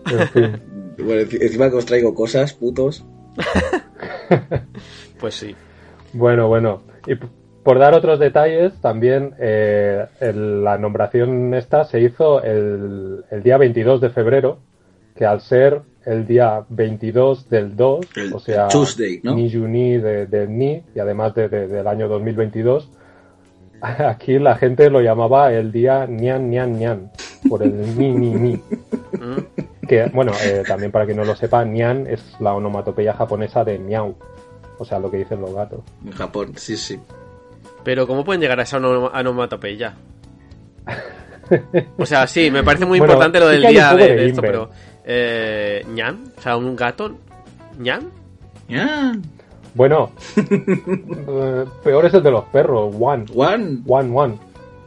En fin. Bueno, enci- encima que os traigo cosas, putos. Pues sí. Bueno, bueno. Y por dar otros detalles, también eh, el- la nombración esta se hizo el, el día 22 de febrero, que al ser el día 22 del 2, El o sea, Tuesday, ¿no? Ni Juni de, de Ni, y además de- de- del año 2022, aquí la gente lo llamaba el día Nian Nian Nian, por el Ni Ni Ni. Que, bueno, eh, también para que no lo sepa, Nyan es la onomatopeya japonesa de miau. O sea, lo que dicen los gatos. En Japón, sí, sí. Pero ¿cómo pueden llegar a esa onom- onomatopeya? O sea, sí, me parece muy Bueno, importante lo del día de, de de esto, pero... Eh, ¿Ñan? O sea, un gato... ¿Ñan? Ya. Bueno, eh, peor es el de los perros, one. Juan. One, one.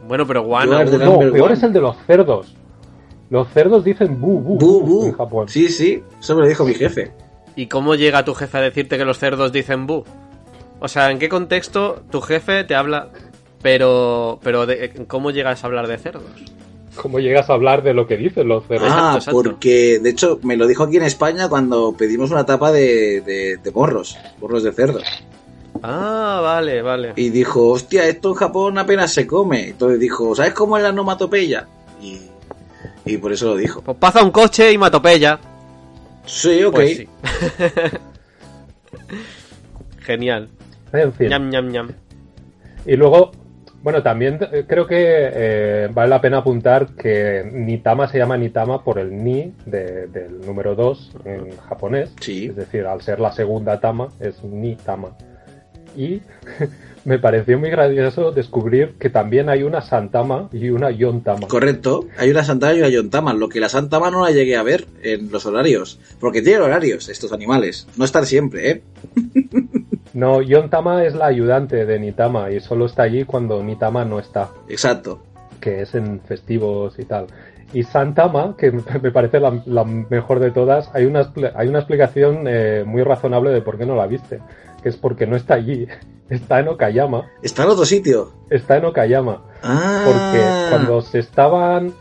Bueno, pero the No, number peor one. es el de los cerdos. Los cerdos dicen bu, bu, Bu, bu. en Japón. Sí, sí. Eso me lo dijo mi jefe. ¿Y cómo llega tu jefe a decirte que los cerdos dicen bu? O sea, ¿en qué contexto tu jefe te habla... Pero... pero de, ¿Cómo llegas a hablar de cerdos? ¿Cómo llegas a hablar de lo que dicen los cerdos? Ah, exacto. porque de hecho me lo dijo aquí en España cuando pedimos una tapa de, de, de morros, morros de cerdo. Ah, vale, vale. Y dijo, hostia, esto en Japón apenas se come. Entonces dijo, ¿sabes cómo es la onomatopeya? Y, y por eso lo dijo. Pues pasa un coche y matopeya. Sí, ok. Pues sí. Genial. En fin. Ñam, ñam, ñam. Y luego, bueno, también eh, creo que eh, vale la pena apuntar que Nitama se llama Nitama por el Ni de- del número 2 en japonés. Sí. Es decir, al ser la segunda Tama, es Nitama. Y me pareció muy gracioso descubrir que también hay una Santama y una Yontama. Correcto. Hay una Santama y una Yontama. Lo que la Santama no la llegué a ver en los horarios. Porque tienen horarios estos animales. No están siempre, ¿eh? No, Yontama es la ayudante de Nitama y solo está allí cuando Nitama no está. Exacto. que es en festivos y tal. Y Santama, que me parece la, la mejor de todas, hay una, hay una explicación eh, muy razonable de por qué no la viste, es porque no está allí, está en Okayama, Está en otro sitio. está en Okayama, Ah. porque cuando se estaban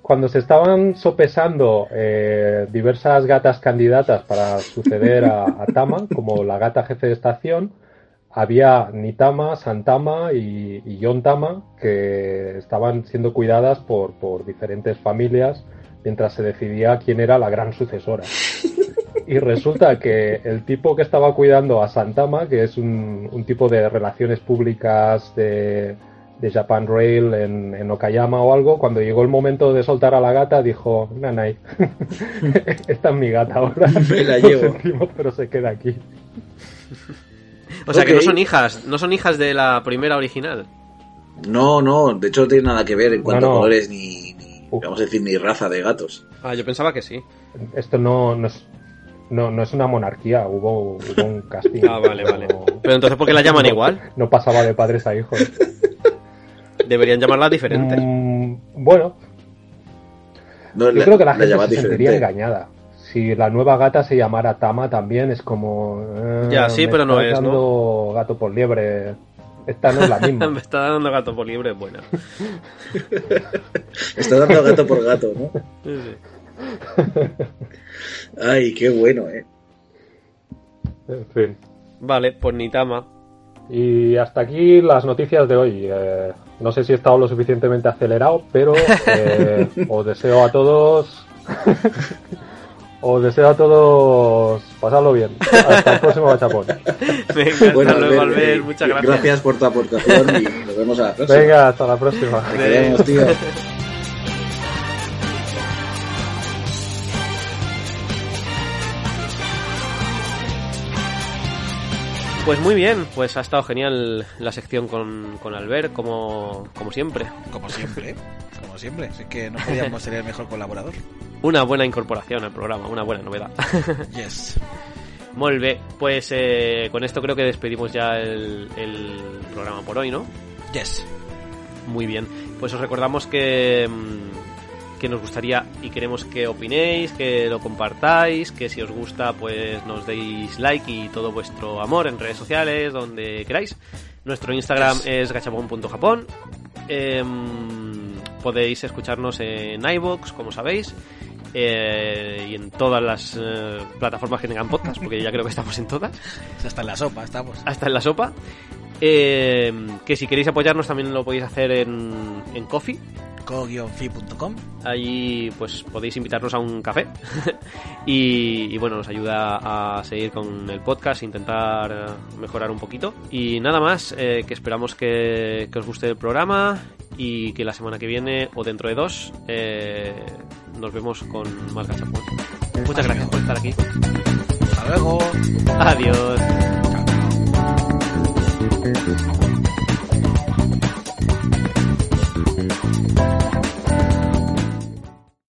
cuando se estaban sopesando eh, diversas gatas candidatas para suceder a, a Tama, como la gata jefe de estación, había Nitama, Santama y, y Yontama que estaban siendo cuidadas por, por diferentes familias mientras se decidía quién era la gran sucesora. Y resulta que el tipo que estaba cuidando a Santama, que es un, un tipo de relaciones públicas de, de Japan Rail en, en Okayama o algo, cuando llegó el momento de soltar a la gata, dijo, Nanai, esta es mi gata ahora. Me la Lo llevo". sentimos, pero se queda aquí. O sea, que no son hijas, no son hijas de la primera original. No, no. De hecho no tiene nada que ver en cuanto No, no. a colores ni- Uf. Vamos a decir, ni raza de gatos. Ah, yo pensaba que sí. Esto no, no es... No, no es una monarquía, hubo, hubo un casting. Ah, vale, vale. No- Pero entonces, ¿por qué la llaman no- igual? No pasaba de padres a hijos. Deberían llamarla diferente. Mm, bueno, No, Yo creo que la, gente se sentiría diferente. engañada. Si la nueva gata se llamara Tama también es como... eh, Ya, sí, pero no es, ¿no? dando gato por liebre. Esta no es la misma. Me está dando gato por libre, buena. Está dando gato por gato, ¿no? Sí, sí. Ay, qué bueno, ¿eh? en fin. Vale, pues Nitama. Y hasta aquí las noticias de hoy. Eh, no sé si he estado lo suficientemente acelerado, pero eh, os deseo a todos... os deseo a todos pasarlo bien. Hasta el próximo Gachapón. Venga, Bueno, hasta luego, Albert, Albert, eh, muchas gracias. Gracias por tu aportación y nos vemos a la próxima. Venga, hasta la próxima. Te queremos, tío. Pues muy bien, pues ha estado genial la sección con, con Albert, como, como siempre. Como siempre, como siempre. Es que no podíamos tener mejor colaborador. Una buena incorporación al programa, una buena novedad. Yes. Molt bé, pues eh, con esto creo que despedimos ya el, el programa por hoy, ¿no? Yes. Muy bien, pues os recordamos que, mm, que nos gustaría y queremos que opinéis, que lo compartáis, que si os gusta pues nos deis like y todo vuestro amor en redes sociales, donde queráis. Nuestro Instagram es gachapon.japón. Em, podéis escucharnos en iVoox, como sabéis. eh, y en todas las eh, plataformas que tengan podcast, porque ya creo que estamos en todas Hasta en la sopa estamos. hasta en la sopa. Eh, que si queréis apoyarnos también lo podéis hacer en, en Coffee. co-fi.com. Allí pues podéis invitarnos a un café. y, y, bueno, nos ayuda a seguir con el podcast, intentar mejorar un poquito. Y nada más, eh, que esperamos que, que os guste el programa y que la semana que viene o dentro de dos eh, nos vemos con más gachapón. Muchas gracias por estar aquí. Hasta luego. Adiós.